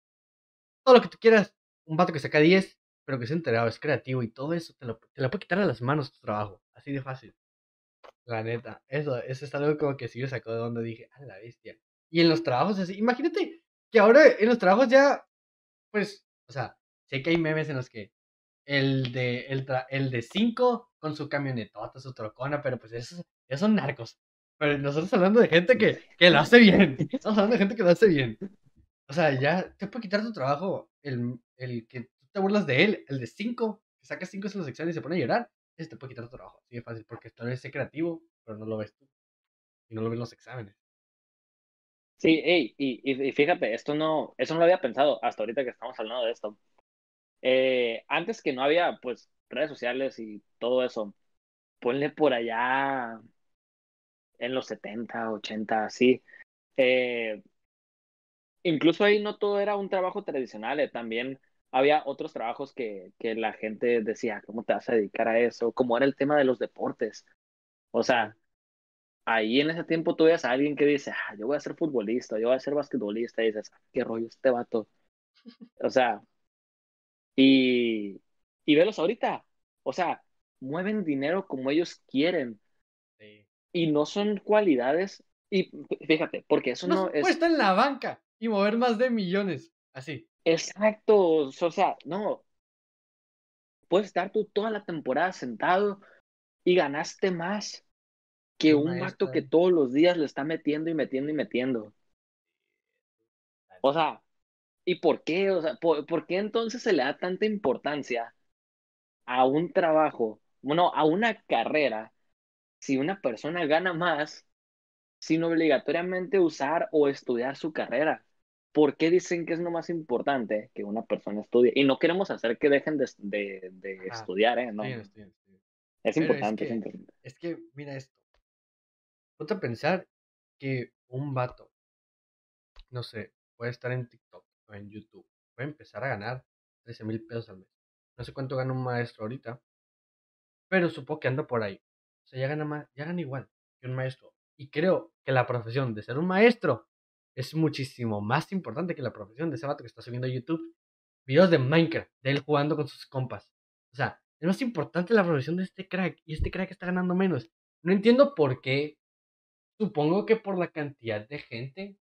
todo lo que tú quieras. Un vato que saca 10, pero que es enterado, es creativo y todo eso te lo, te lo puede quitar a las manos tu trabajo. Así de fácil. La neta. Eso, eso es algo como que sí me sacó de donde dije, a la bestia. Y en los trabajos así, imagínate que ahora en los trabajos ya, pues, o sea, sé que hay memes en los que el de el, el de 5 con su camionetota, su trocona, pero pues esos, esos son narcos. Pero nosotros hablando de gente que, que lo hace bien. Estamos hablando de gente que lo hace bien. O sea, ya te puede quitar tu trabajo el, el que tú te burlas de él, el de 5, que saca 5 en los exámenes y se pone a llorar, ese te puede quitar tu trabajo. Así de fácil, porque tal vez creativo, pero no lo ves tú. Y no lo ves los exámenes. Sí, y, y, fíjate, esto no, eso no lo había pensado hasta ahorita que estamos hablando de esto. Eh, antes que no había, pues, redes sociales y todo eso, ponle por allá en los 70, 80, sí. Eh, incluso ahí no todo era un trabajo tradicional, eh, también había otros trabajos que, que, la gente decía, ¿cómo te vas a dedicar a eso? Como era el tema de los deportes. O sea, ahí en ese tiempo tú ves a alguien que dice, ah, yo voy a ser futbolista, yo voy a ser basquetbolista, y dices, ah, qué rollo este vato. O sea, y, y velos ahorita. O sea, mueven dinero como ellos quieren. Y no son cualidades. Y fíjate, porque eso no, no es. En la banca y mover más de millones, así. Exacto, o sea, no. Puedes estar tú toda la temporada sentado y ganaste más que un acto que todos los días le está metiendo y metiendo y metiendo. O sea, ¿y por qué? O sea, ¿por, ¿por, qué entonces se le da tanta importancia a un trabajo, bueno, a una carrera, si una persona gana más sin obligatoriamente usar o estudiar su carrera? ¿Por qué dicen que es lo más importante que una persona estudie? Y no queremos hacer que dejen de, de, estudiar, ¿eh? No. Es importante, es, que, es que, mira esto. Ponte a pensar que un vato, no sé, puede estar en TikTok o en YouTube, puede empezar a ganar 13 mil pesos al mes. No sé cuánto gana un maestro ahorita, pero supongo que anda por ahí. O sea, ya gana, más, ya gana igual que un maestro. Y creo que la profesión de ser un maestro es muchísimo más importante que la profesión de ese vato que está subiendo a YouTube videos de Minecraft, de él jugando con sus compas. O sea, es más importante la profesión de este crack y este crack está ganando menos. No entiendo por qué. Supongo que por la cantidad de gente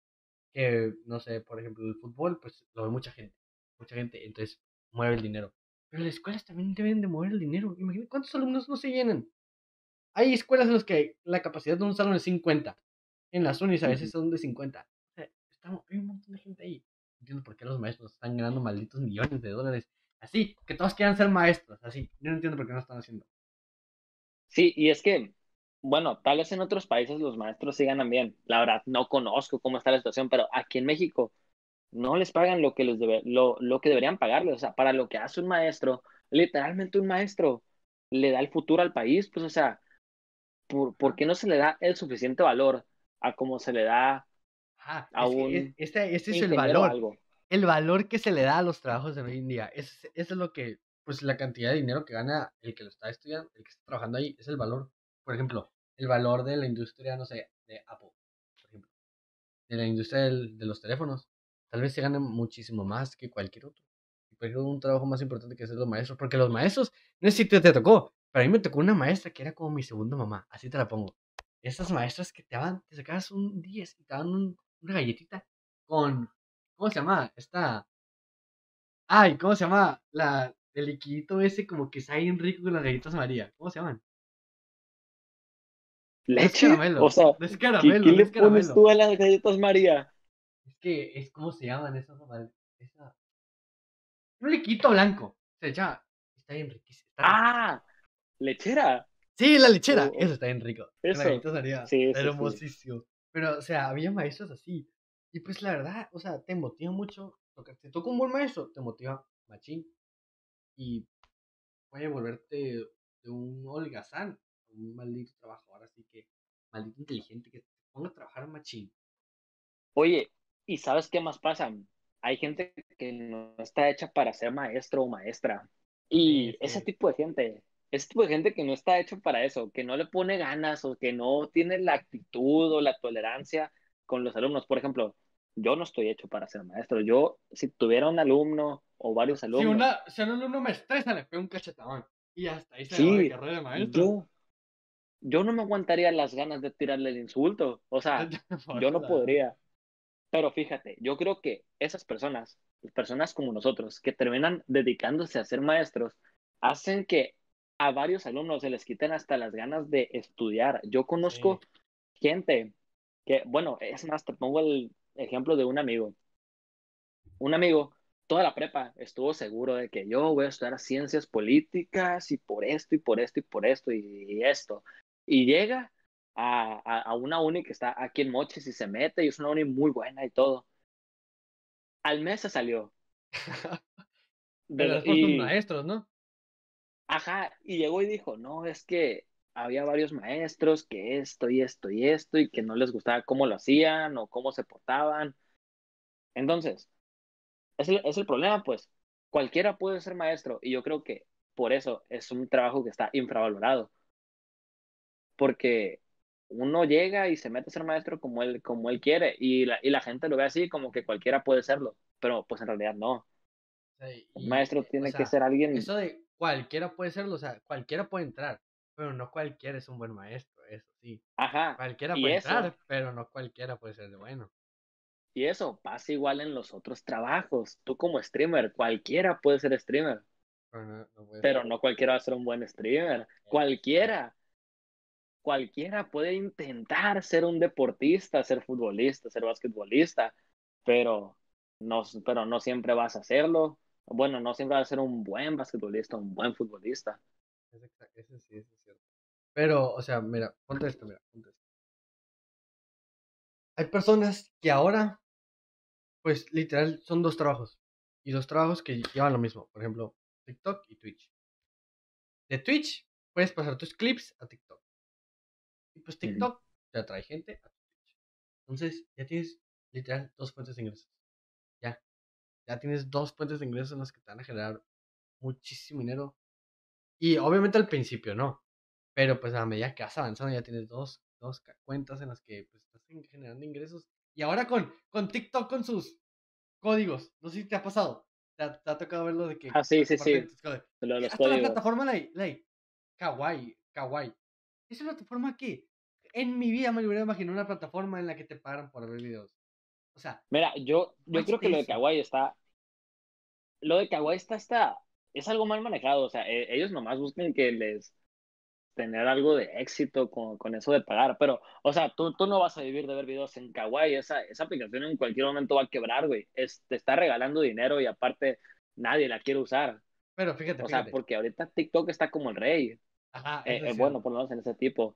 que, no sé, por ejemplo, el fútbol, pues lo ve mucha gente. Mucha gente, entonces mueve el dinero. Pero las escuelas también deben de mover el dinero. Imagínate cuántos alumnos no se llenan. Hay escuelas en las que la capacidad de un salón es 50. En las unis a veces son de 50. Estamos, hay un montón de gente ahí. No entiendo por qué los maestros están ganando malditos millones de dólares. Así, que todos quieran ser maestros. Así, yo no entiendo por qué no están haciendo. Sí, y es que, bueno, tal vez en otros países los maestros sí ganan bien. La verdad, no conozco cómo está la situación, pero aquí en México no les pagan lo que, les debe, lo, lo que deberían pagarles. O sea, para lo que hace un maestro, literalmente un maestro le da el futuro al país, pues, o sea, ¿por, ¿por qué no se le da el suficiente valor a como se le da Ajá, a es que un es- este, este es el valor. algo? El valor que se le da a los trabajos de hoy en día. Es, eso es lo que, pues la cantidad de dinero que gana el que lo está estudiando, el que está trabajando ahí, es el valor. Por ejemplo, el valor de la industria, no sé, de Apple, por ejemplo. De la industria del- de los teléfonos. Tal vez se gana muchísimo más que cualquier otro. Ejemplo, un trabajo más importante que hacer los maestros. Porque los maestros, no sé si te, te tocó, pero a mí me tocó una maestra que era como mi segunda mamá. Así te la pongo. Esas maestras que te daban, te sacabas un 10 y te daban un- una galletita con, ¿cómo se llama? Esta, ay, ¿cómo se llama? La, el liquidito ese como que sabe bien rico con las galletas María. ¿Cómo se llaman? ¿Leche? caramelo. O sea, es ¿qué, caramelo, qué no le es pones caramelo. tú a las galletas María? Es que es como se llaman esas esa Un liquidito blanco. Se echa. Está bien riquísimo. ¡Ah! ¿Lechera? Sí, la lechera. O- o- Eso está bien rico. Eso. galletas María. Sí, Está sí, sí. Pero, o sea, había maestros así. Y pues la verdad, o sea, te motiva mucho. Te toca un buen maestro, te motiva machín. Y puede volverte de un holgazán a un maldito trabajador. Así que, maldito inteligente, que te ponga a trabajar machín. Oye, ¿y sabes qué más pasa? Hay gente que no está hecha para ser maestro o maestra. Y Sí, ese tipo de gente, ese tipo de gente que no está hecho para eso, que no le pone ganas o que no tiene la actitud o la tolerancia con los alumnos. Por ejemplo, yo no estoy hecho para ser maestro. Yo, si tuviera un alumno o varios Si, alumnos, una, si un alumno me estresa, le pego un cachetadón. Y hasta ahí se sí, carrera de maestro. yo, yo no me aguantaría las ganas de tirarle el insulto. O sea, yo no la- podría. Pero fíjate, yo creo que esas personas, personas como nosotros, que terminan dedicándose a ser maestros, hacen que a varios alumnos se les quiten hasta las ganas de estudiar. Yo conozco gente que, bueno, es más, te pongo el ejemplo de un amigo. Un amigo, toda la prepa, estuvo seguro de que yo voy a estudiar ciencias políticas y por esto y por esto y por esto y esto. Y llega a, a, a una uni que está aquí en Mochis y se mete y es una uni muy buena y todo. Al mes se salió. Pero De- es por maestros, ¿no? Ajá, y llegó y dijo, no, es que había varios maestros que esto y esto y esto y que no les gustaba cómo lo hacían o cómo se portaban. Entonces, es el, es el problema, pues. Cualquiera puede ser maestro y yo creo que por eso es un trabajo que está infravalorado. Porque uno llega y se mete a ser maestro como él, como él quiere y la, y la gente lo ve así como que cualquiera puede serlo, pero pues en realidad no. O sea, y- Un maestro eh, o tiene que sea, ser alguien, Eso de cualquiera puede serlo, o sea, cualquiera puede entrar, pero no cualquiera es un buen maestro, eso sí. ajá, Cualquiera puede eso, entrar, pero no cualquiera puede ser de bueno. y eso pasa igual en los otros trabajos. Tú como streamer, cualquiera puede ser streamer, Pero no, no puede pero ser. no cualquiera va a ser un buen streamer. Cualquiera, cualquiera puede intentar ser un deportista, ser futbolista, ser basquetbolista, pero no, pero no siempre vas a hacerlo. Bueno, no siempre vas a ser un buen basquetbolista, un buen futbolista. Es exact- Eso sí, eso es cierto. Pero, o sea, mira, ponte esto, mira, ponte esto. Hay personas que ahora, pues literal, son dos trabajos. Y dos trabajos que llevan lo mismo. Por ejemplo, TikTok y Twitch. De Twitch, puedes pasar tus clips a TikTok. Y pues TikTok te atrae gente a Twitch. Entonces, ya tienes literal dos fuentes de ingresos. Ya. Tienes dos fuentes de ingresos en las que te van a generar muchísimo dinero. Y obviamente al principio no. Pero pues a medida que vas avanzando ya tienes dos, dos cuentas en las que pues, estás generando ingresos. Y ahora con, con TikTok con sus códigos. No sé si te ha pasado. Te ha, tocado verlo de que... Ah, sí, sí, sí. Lo los la plataforma la, la Kawaii, Kawaii. Es una plataforma que en mi vida me hubiera imaginado una plataforma en la que te pagan por ver videos. O sea... Mira, yo, yo creo que lo de Kawaii está... Lo de Kawaii está, está... Es algo mal manejado. O sea, e, ellos nomás buscan que les tener algo de éxito con, con, eso de pagar. Pero, o sea, tú, tú no vas a vivir de ver videos en Kawaii. Esa, esa aplicación en cualquier momento va a quebrar, güey. Es, te está regalando dinero y aparte nadie la quiere usar. Pero fíjate, O sea, porque ahorita TikTok está como el rey. Ajá. Eh, eh, bueno, por lo menos en ese tipo.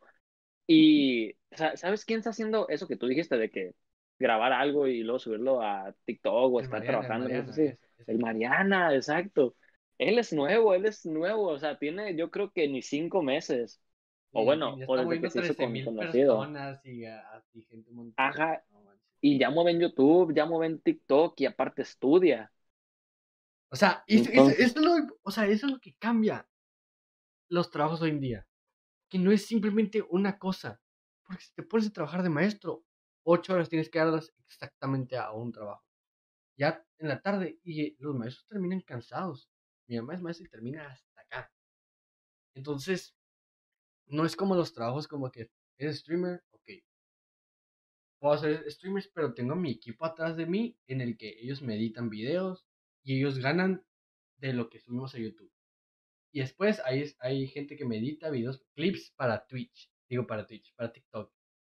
Y, ¿sabes quién está haciendo eso que tú dijiste de que grabar algo y luego subirlo a TikTok o estar trabajando? El Mariana, el Mariana, exacto. Él es nuevo, él es nuevo, o sea, tiene yo creo que ni cinco meses. O bueno, o desde que se hizo conocido. Y, gente Ajá. y ya mueve en YouTube, ya mueve en TikTok y aparte estudia. O sea, eso, es lo, o sea, eso es lo que cambia los trabajos hoy en día. Que no es simplemente una cosa. Porque si te pones a trabajar de maestro, ocho horas tienes que darlas exactamente a un trabajo. Ya en la tarde, y los maestros terminan cansados. Mi mamá es maestra y termina hasta acá. Entonces, no es como los trabajos como que es streamer, ok. Puedo hacer streamers, pero tengo mi equipo atrás de mí en el que ellos me editan videos y ellos ganan de lo que subimos a YouTube. Y después hay, hay gente que me edita videos, clips para Twitch, digo para Twitch, para TikTok.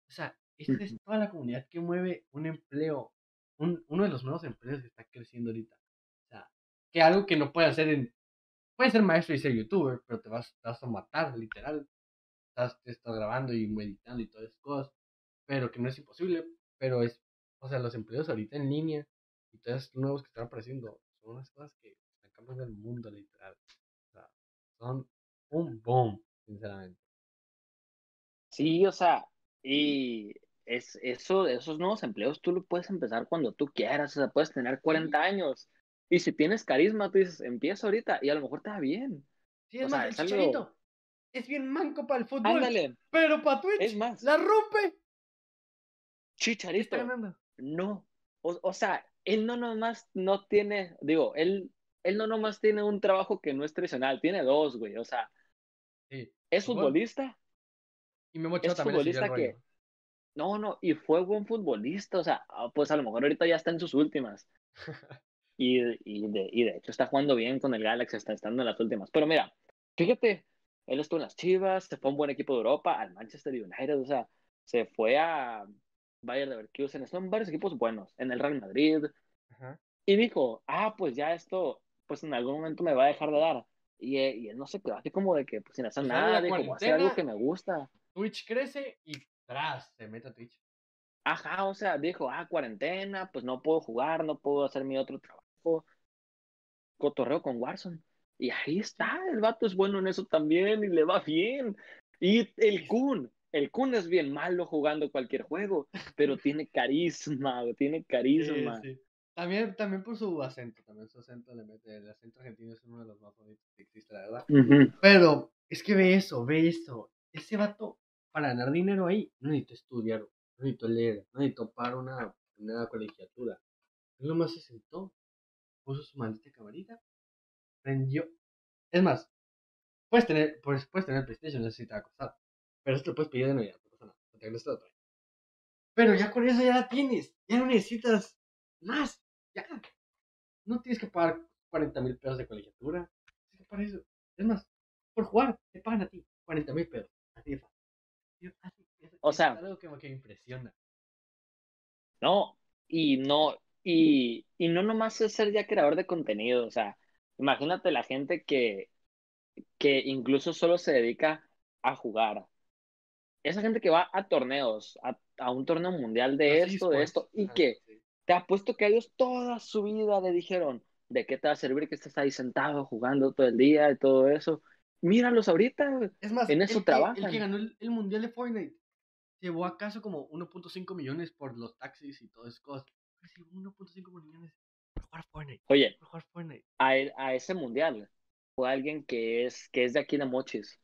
O sea, esta es toda la comunidad que mueve un empleo, un, uno de los nuevos empleos que está creciendo ahorita que algo que no puede hacer en... Puedes ser maestro y ser youtuber, pero te vas, a matar, literal. Estás, te estás grabando y meditando y todas esas cosas, pero que no es imposible, pero es, o sea, los empleos ahorita en línea y todos estos nuevos que están apareciendo son unas cosas que están cambiando el mundo, literal. O sea, son un boom, sinceramente. Sí, o sea, y es eso, esos nuevos empleos tú lo puedes empezar cuando tú quieras, o sea, puedes tener 40 años y si tienes carisma, tú dices, empieza ahorita y a lo mejor te va bien. Sí, es más, el es bien manco para el fútbol. Ándale. Pero para Twitch, es más. la rompe. Chicharito. No. O, sea, él no nomás no tiene, digo, él, él no nomás tiene un trabajo que no es tradicional, tiene dos, güey. O sea, sí. es futbolista. Y me es futbolista que. No, no, y fue buen futbolista. O sea, ah, pues a lo mejor ahorita ya está en sus últimas. Y, y, de, y de hecho está jugando bien con el Galaxy, está estando en las últimas. Pero mira, fíjate, él estuvo en las Chivas, se fue a un buen equipo de Europa, al Manchester United, o sea, se fue a Bayern Leverkusen, son varios equipos buenos, en el Real Madrid. Y dijo, ah, pues ya esto, pues en algún momento me va a dejar de dar. Y, y él no se quedó así como de que, pues sin hacer nada, de como hacer algo que me gusta. Twitch crece y tras, se mete a Twitch. Ajá, o sea, dijo, ah, cuarentena, pues no puedo jugar, no puedo hacer mi otro trabajo cotorreo con Warzone. Y ahí está, el vato es bueno en eso también y le va bien. Y el Kun, el Kun es bien malo jugando cualquier juego, pero tiene carisma, tiene carisma. También, también por su acento, también su acento le mete, el acento argentino es uno de los más bonitos que existe, la verdad. Pero es que ve eso, ve eso. Ese vato, para ganar dinero ahí, no necesito estudiar, no necesito leer, no necesito pagar una, una colegiatura. Él nomás se sentó, puso su maldita camarita, prendió. Es más, puedes tener, pues, puedes tener PlayStation, no sé si. Pero esto lo puedes pedir de Navidad, no pasa nada, no te otra. Pero ya con eso ya la tienes, ya no necesitas más, ya. No tienes que pagar 40 mil pesos de colegiatura. Para eso. Es más, por jugar, te pagan a ti 40 mil pesos. Fácil. o sea, es algo que me impresiona. No, y no, y, y no nomás es ser ya creador de contenido, o sea, imagínate la gente que, que incluso solo se dedica a jugar. Esa gente que va a torneos, a, a un torneo mundial de esto, de esto, y que te ha puesto que ellos toda su vida le dijeron, ¿de qué te va a servir que estés ahí sentado jugando todo el día y todo eso? Míralos ahorita, es más, en eso trabajan. El que ganó el, mundial de Fortnite llevó a casa como 1.5 millones por los taxis y todas esas cosas. 1.5 millones por jugar Fortnite. Oye, por jugar Fortnite. A, a, ese mundial alguien que es, que es de aquí de Mochis,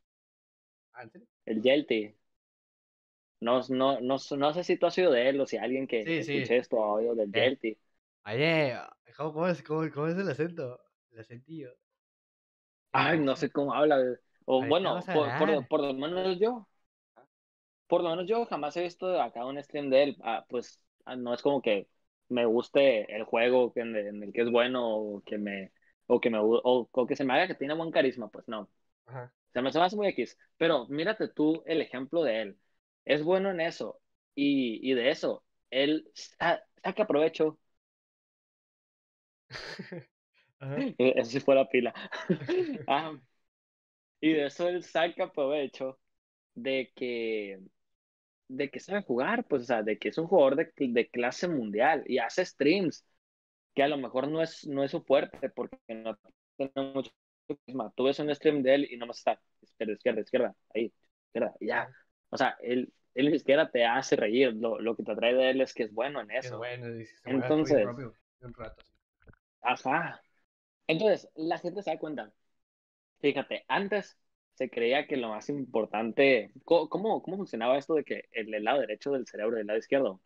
Ah, ¿en serio? el Yelty. No, no, no, no sé si tú has oído de él o si alguien que Sí, sí. escuche esto ha oído del Eh. Yelty. Oye, ¿cómo, cómo es, cómo, cómo es el acento? El acentillo. Ay, no sé cómo habla. O Ahorita bueno, por, por, lo menos yo. Por lo menos yo jamás he visto acá un stream de él. Ah, pues ah, no es como que me guste el juego que en, en el que es bueno o que me o que me o, o que se me haga que tiene buen carisma, pues no. Ajá. Se me, hace muy X. Pero mírate tú el ejemplo de él. Es bueno en eso. Y, y de eso, él sa- saca provecho. Ajá. Eso sí fue la pila. Ah, y de eso él saca provecho de que, de que sabe jugar, pues, o sea, de que es un jugador de, de clase mundial y hace streams, que a lo mejor no es, no es su fuerte porque no tiene mucho carisma. Tú ves un stream de él y nomás está izquierda, izquierda, izquierda, ahí, izquierda, ya. O sea, él, él ni siquiera te hace reír. Lo, lo que te atrae de él es que es bueno en Es eso. bueno, Entonces- rápido, un rato. Ajá. Entonces, la gente se da cuenta. Fíjate, antes se creía que lo más importante, ¿cómo, cómo funcionaba esto de que el, el lado derecho del cerebro y el lado izquierdo?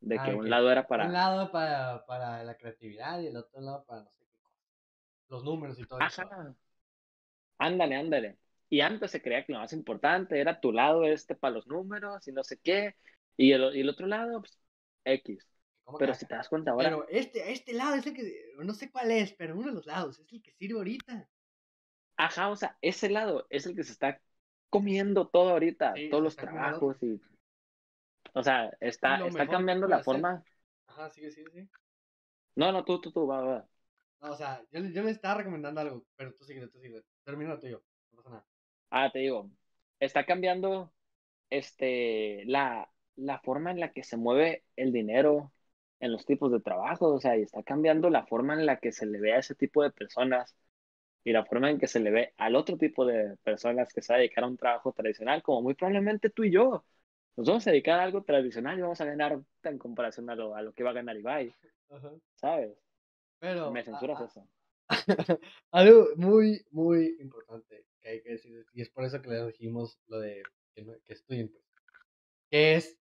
De Ah, que un lado era para... Un lado para, para la creatividad y el otro lado para no sé qué cosa. Los números y todo eso. Ajá. Ándale, ándale. Y antes se creía que lo más importante era tu lado este para los números y no sé qué. Y el, y el otro lado, pues, X. ¿Cómo Pero si te das cuenta ahora, Pero este, este lado es el que, no sé cuál es, pero uno de los lados es el que sirve ahorita. ajá, o sea, ese lado es el que se está comiendo todo ahorita, Sí, todos los comiendo trabajos y... O sea, está, está cambiando la hacer. forma... Ajá, sí, sí, sí. No, no, tú, tú, tú, va, va. No, o sea, yo, yo le estaba recomendando algo, pero tú sigue, tú sigue. Termina lo tuyo, no pasa nada. Ah, te digo, está cambiando este, la, la forma en la que se mueve el dinero en los tipos de trabajo, o sea, y está cambiando la forma en la que se le ve a ese tipo de personas y la forma en que se le ve al otro tipo de personas que se va a dedicar a un trabajo tradicional, como muy probablemente tú y yo. Nos vamos a dedicar a algo tradicional y vamos a ganar en comparación a lo, a lo que va a ganar Ibai, Ajá. ¿sabes? Pero Me censuras a- a- eso. algo muy, muy importante que hay que decir, y es por eso que les dijimos lo de que, no- que estudien, pues, que es,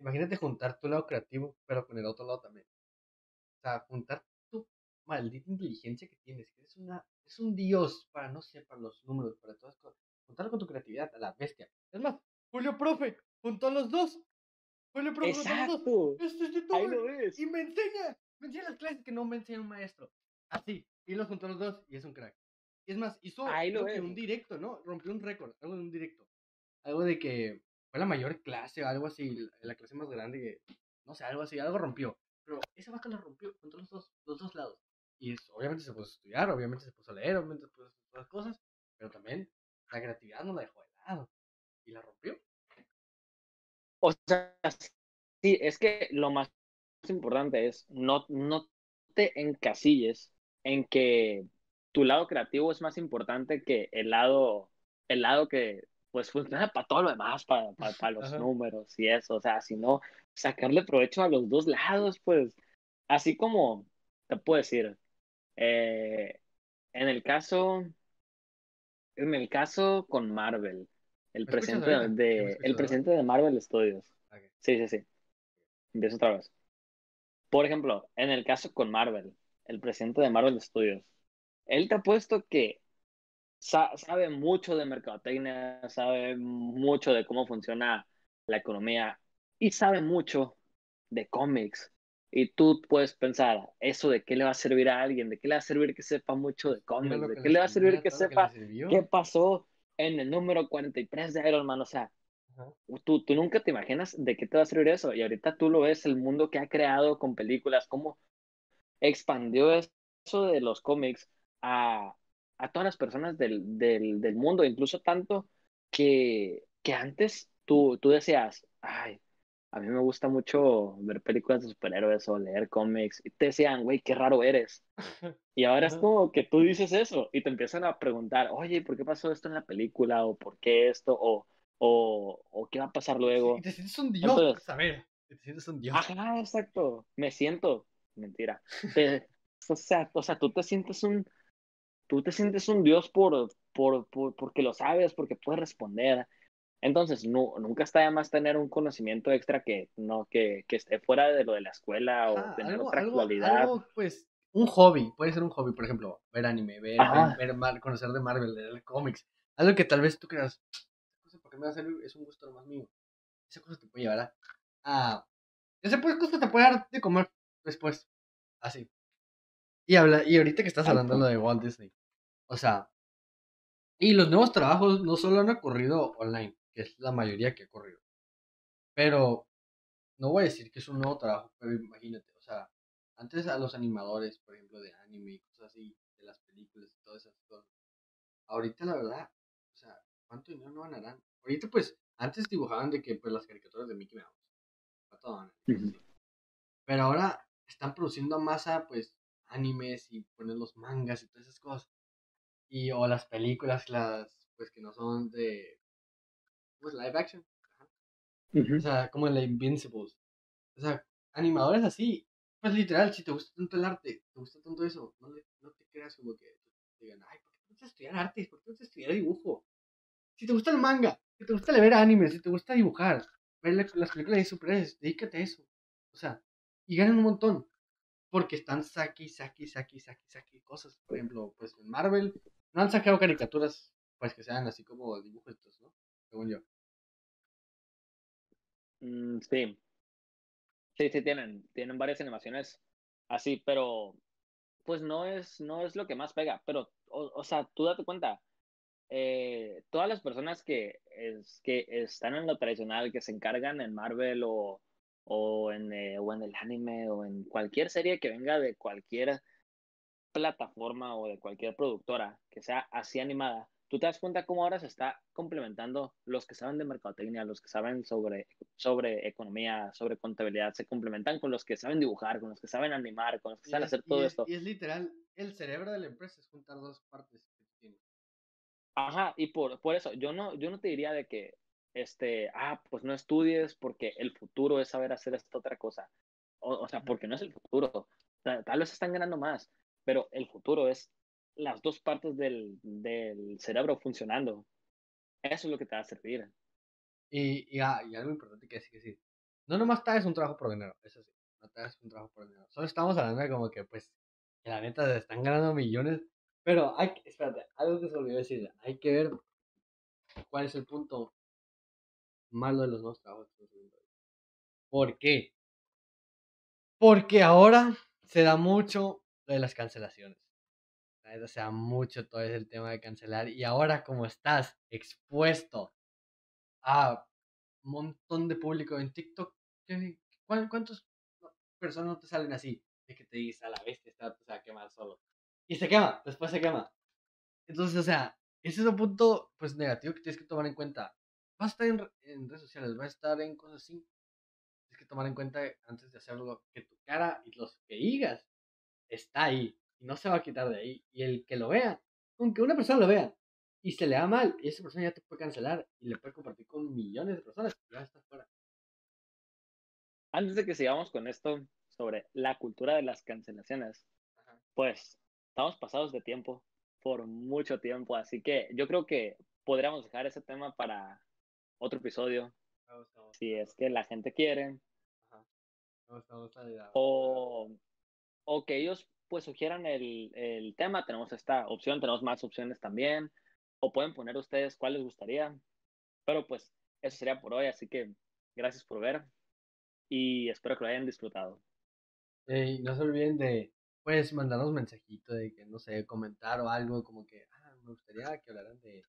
imagínate juntar tu lado creativo, pero con el otro lado también. O sea, juntar tu maldita inteligencia que tienes, que es una, es un dios para, no sé, para los números, para todas las cosas. Juntarlo con tu creatividad, a la bestia. Es más, Julio Profe, juntó los dos. Julio Profe juntó los dos. Exacto, Este es ahí youtuber lo ves. y me enseña, me enseña las clases que no me enseña un maestro. Así, y los juntó los dos y es un crack. Y es más, hizo Ahí lo creo que ves. un directo, ¿no? Rompió un récord, algo de un directo. Algo de que fue la mayor clase o algo así, la, la clase más grande que, no sé, algo así, algo rompió. Pero esa vaca la rompió, juntó los dos, los dos lados. Y es- obviamente se puso a estudiar, obviamente se puso a leer, obviamente se puso a hacer otras cosas, pero también la creatividad no la dejó de lado. Y la rompió. O sea, sí, es que lo más importante es no, no te encasilles en que tu lado creativo es más importante que el lado, el lado que pues funciona para todo lo demás, para, para, para los Ajá. números y eso, o sea, sino sacarle provecho a los dos lados, pues, así como te puedo decir, eh, en el caso, en el caso con Marvel, el me de, el ¿verdad? presidente de Marvel Studios. Ok. Sí, sí, sí. Empiezo otra vez. Por ejemplo, en el caso con Marvel, el presidente de Marvel Studios, él te ha puesto que sa- sabe mucho de mercadotecnia, sabe mucho de cómo funciona la economía y sabe mucho de cómics. Y tú puedes pensar, ¿eso de qué le va a servir a alguien? ¿De qué le va a servir que sepa mucho de cómics? ¿De que qué le va a servir que sepa sirvió. qué pasó en el número 43 de Iron Man? O sea, tú, tú nunca te imaginas de qué te va a servir eso. Y ahorita tú lo ves, el mundo que ha creado con películas, cómo expandió eso de los cómics a, a todas las personas del, del, del mundo, incluso tanto que, que antes tú, tú decías, ay, a mí me gusta mucho ver películas de superhéroes o leer cómics, y te decían, güey, qué raro eres. Y ahora es como que tú dices eso y te empiezan a preguntar, oye, ¿por qué pasó esto en la película? ¿O por qué esto? ¿O, o, o qué va a pasar luego? Y te sientes un dios, Entonces- a ver. Te sientes un dios. Ajá, exacto. Me siento, mentira. Te- o sea, o sea, tú te sientes un, tú te sientes un dios por, por, por porque lo sabes, porque puedes responder. Entonces, no, nunca está de más tener un conocimiento extra que no que, que esté fuera de lo de la escuela o tener algo, otra algo, actualidad. algo, pues, un hobby, puede ser un hobby, por ejemplo, ver anime, ver, ver, ver Mar- conocer de Marvel, leer cómics, algo que tal vez tú creas, "Esa cosa, ¿por qué me va a hacer? Es un gusto nomás mío. Esa cosa te puede llevar a, a esa cosa te puede dar de comer después, así. Y habla, y ahorita que estás hablando lo de Walt Disney, o sea, y los nuevos trabajos no solo han ocurrido online, que es la mayoría que ha ocurrido, pero no voy a decir que es un nuevo trabajo, pero imagínate, o sea, antes a los animadores, por ejemplo, de anime y cosas así, de las películas y todas esas cosas, ahorita la verdad, o sea, ¿cuánto dinero no ganarán? Ahorita pues, antes dibujaban de que pues las caricaturas de Mickey Mouse. Ujú. pero ahora están produciendo a masa pues animes y ponen los mangas y todas esas cosas, y o las películas, las pues que no son de, pues live action. O sea, como la Invincibles. O sea, animadores así. Pues literal, si te gusta tanto el arte, te gusta tanto eso, no, le- no te creas como que te digan, ay, ¿por qué te gusta estudiar arte? ¿Por qué te gusta estudiar dibujo? Si te gusta el manga, si te gusta ver anime, si te gusta dibujar, ver la- las películas de superhéroes, dedícate a eso. O sea, y ganan un montón. Porque están saqui, saqui, saqui, saqui, saqui cosas. Por ejemplo, pues en Marvel no han sacado caricaturas, pues que sean así como dibujitos, ¿no? Según yo. Mm, sí. Sí, sí, tienen, tienen varias animaciones así, pero pues no es, no es lo que más pega. Pero, o, o sea, tú date cuenta, eh, todas las personas que, es, que están en lo tradicional, que se encargan en Marvel o, o, en, eh, o en el anime o en cualquier serie que venga de cualquier plataforma o de cualquier productora que sea así animada, tú te das cuenta cómo ahora se está complementando los que saben de mercadotecnia, los que saben sobre, sobre economía, sobre contabilidad, se complementan con los que saben dibujar, con los que saben animar, con los que Y saben es, hacer y todo es- esto. y es literal, el cerebro de la empresa es juntar dos partes que. Ajá, y por, por eso, yo no, yo no te diría de que, este, ah, pues no estudies porque el futuro es saber hacer esta otra cosa. O, o sea, porque no es el futuro. Ta- Tal, vez están ganando más, pero el futuro es las dos partes del, del cerebro funcionando. Eso es lo que te va a servir. Y, y, ah, algo importante que decir, que sí. No nomás te hagas un trabajo por dinero, eso sí. No te hagas un trabajo por dinero. Solo estamos hablando de como que, pues, que la neta se están ganando millones. Pero hay que, espérate, algo que se olvidó decir. Hay que ver cuál es el punto malo de los nuevos trabajos. ¿Por qué? Porque ahora se da mucho de las cancelaciones. La neta se da mucho todo ese tema de cancelar. Y ahora, como estás expuesto a un montón de público en TikTok, ¿qué- cuán- ¿cuántas personas no te salen así? De que te dices a la bestia, está, se va a quemar solo. Y se quema, después se quema. Entonces, o sea, ese es un punto pues negativo que tienes que tomar en cuenta. Vas a estar en, en redes sociales, vas a estar en cosas así. Tienes que tomar en cuenta antes de hacerlo que tu cara y los que digas está ahí y no se va a quitar de ahí. Y el que lo vea, aunque una persona lo vea y se le da mal, y esa persona ya te puede cancelar y le puede compartir con millones de personas, ya está fuera. Antes de que sigamos con esto sobre la cultura de las cancelaciones, Ajá. pues estamos pasados de tiempo por mucho tiempo, así que yo creo que podríamos dejar ese tema para otro episodio, Me gusta, me gusta. si es que la gente quiere, Ajá. Me gusta, o, o que ellos pues sugieran el, el tema, tenemos esta opción, tenemos más opciones también, o pueden poner ustedes cuál les gustaría, pero pues eso sería por hoy, así que gracias por ver y espero que lo hayan disfrutado. Ey, no se olviden de, pues, mandarnos mensajito de que, no sé, comentar o algo como que, ah, me gustaría que hablaran de,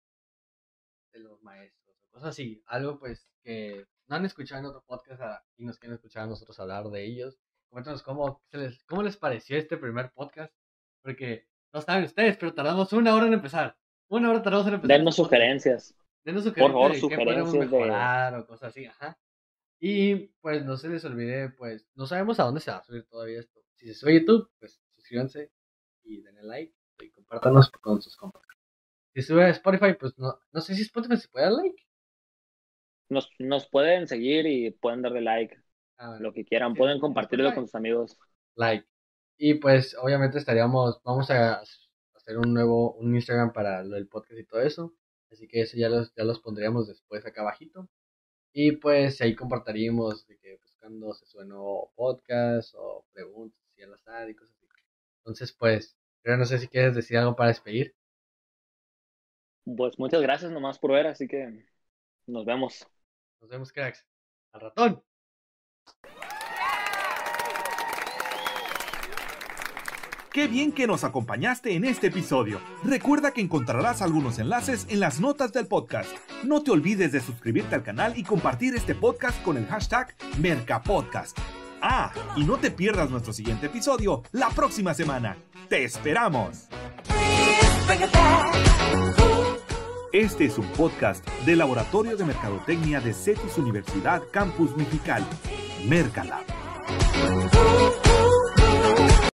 de los maestros o cosas así. Algo, pues, que no han escuchado en otro podcast ah, y nos quieren escuchar a nosotros hablar de ellos. Coméntanos cómo, se les, cómo les pareció este primer podcast. Porque no saben ustedes, pero tardamos una hora en empezar. Una hora tardamos en empezar. Denos este sugerencias. Denos Por favor, sugerencias de qué podemos sugerencias de- mejorar o cosas así, ajá. Y pues no se les olvide, pues no sabemos a dónde se va a subir todavía esto. Si se sube a YouTube, pues suscríbanse y denle like y compártanos con sus compas. Si sube a Spotify, pues no, no sé si Spotify se puede dar like. Nos, nos pueden seguir y pueden darle like, Ah, bueno, lo que quieran. Pueden en compartirlo con sus amigos. like. Y pues obviamente estaríamos, vamos a hacer un nuevo, un Instagram para lo del podcast y todo eso. Así que eso ya los, ya los pondríamos después acá abajito. Y pues ahí compartiríamos de que buscando pues, se sube nuevo podcast o preguntas y al azar y cosas así. Entonces, pues, pero no sé si quieres decir algo para despedir. Pues muchas gracias nomás por ver, así que nos vemos. Nos vemos, cracks. Al ratón. Qué bien que nos acompañaste en este episodio. Recuerda que encontrarás algunos enlaces en las notas del podcast. No te olvides de suscribirte al canal y compartir este podcast con el hashtag Mercapodcast. Ah, y no te pierdas nuestro siguiente episodio la próxima semana. ¡Te esperamos! Este es un podcast del Laboratorio de Mercadotecnia de CETIS Universidad Campus Mexicali. Mercalab.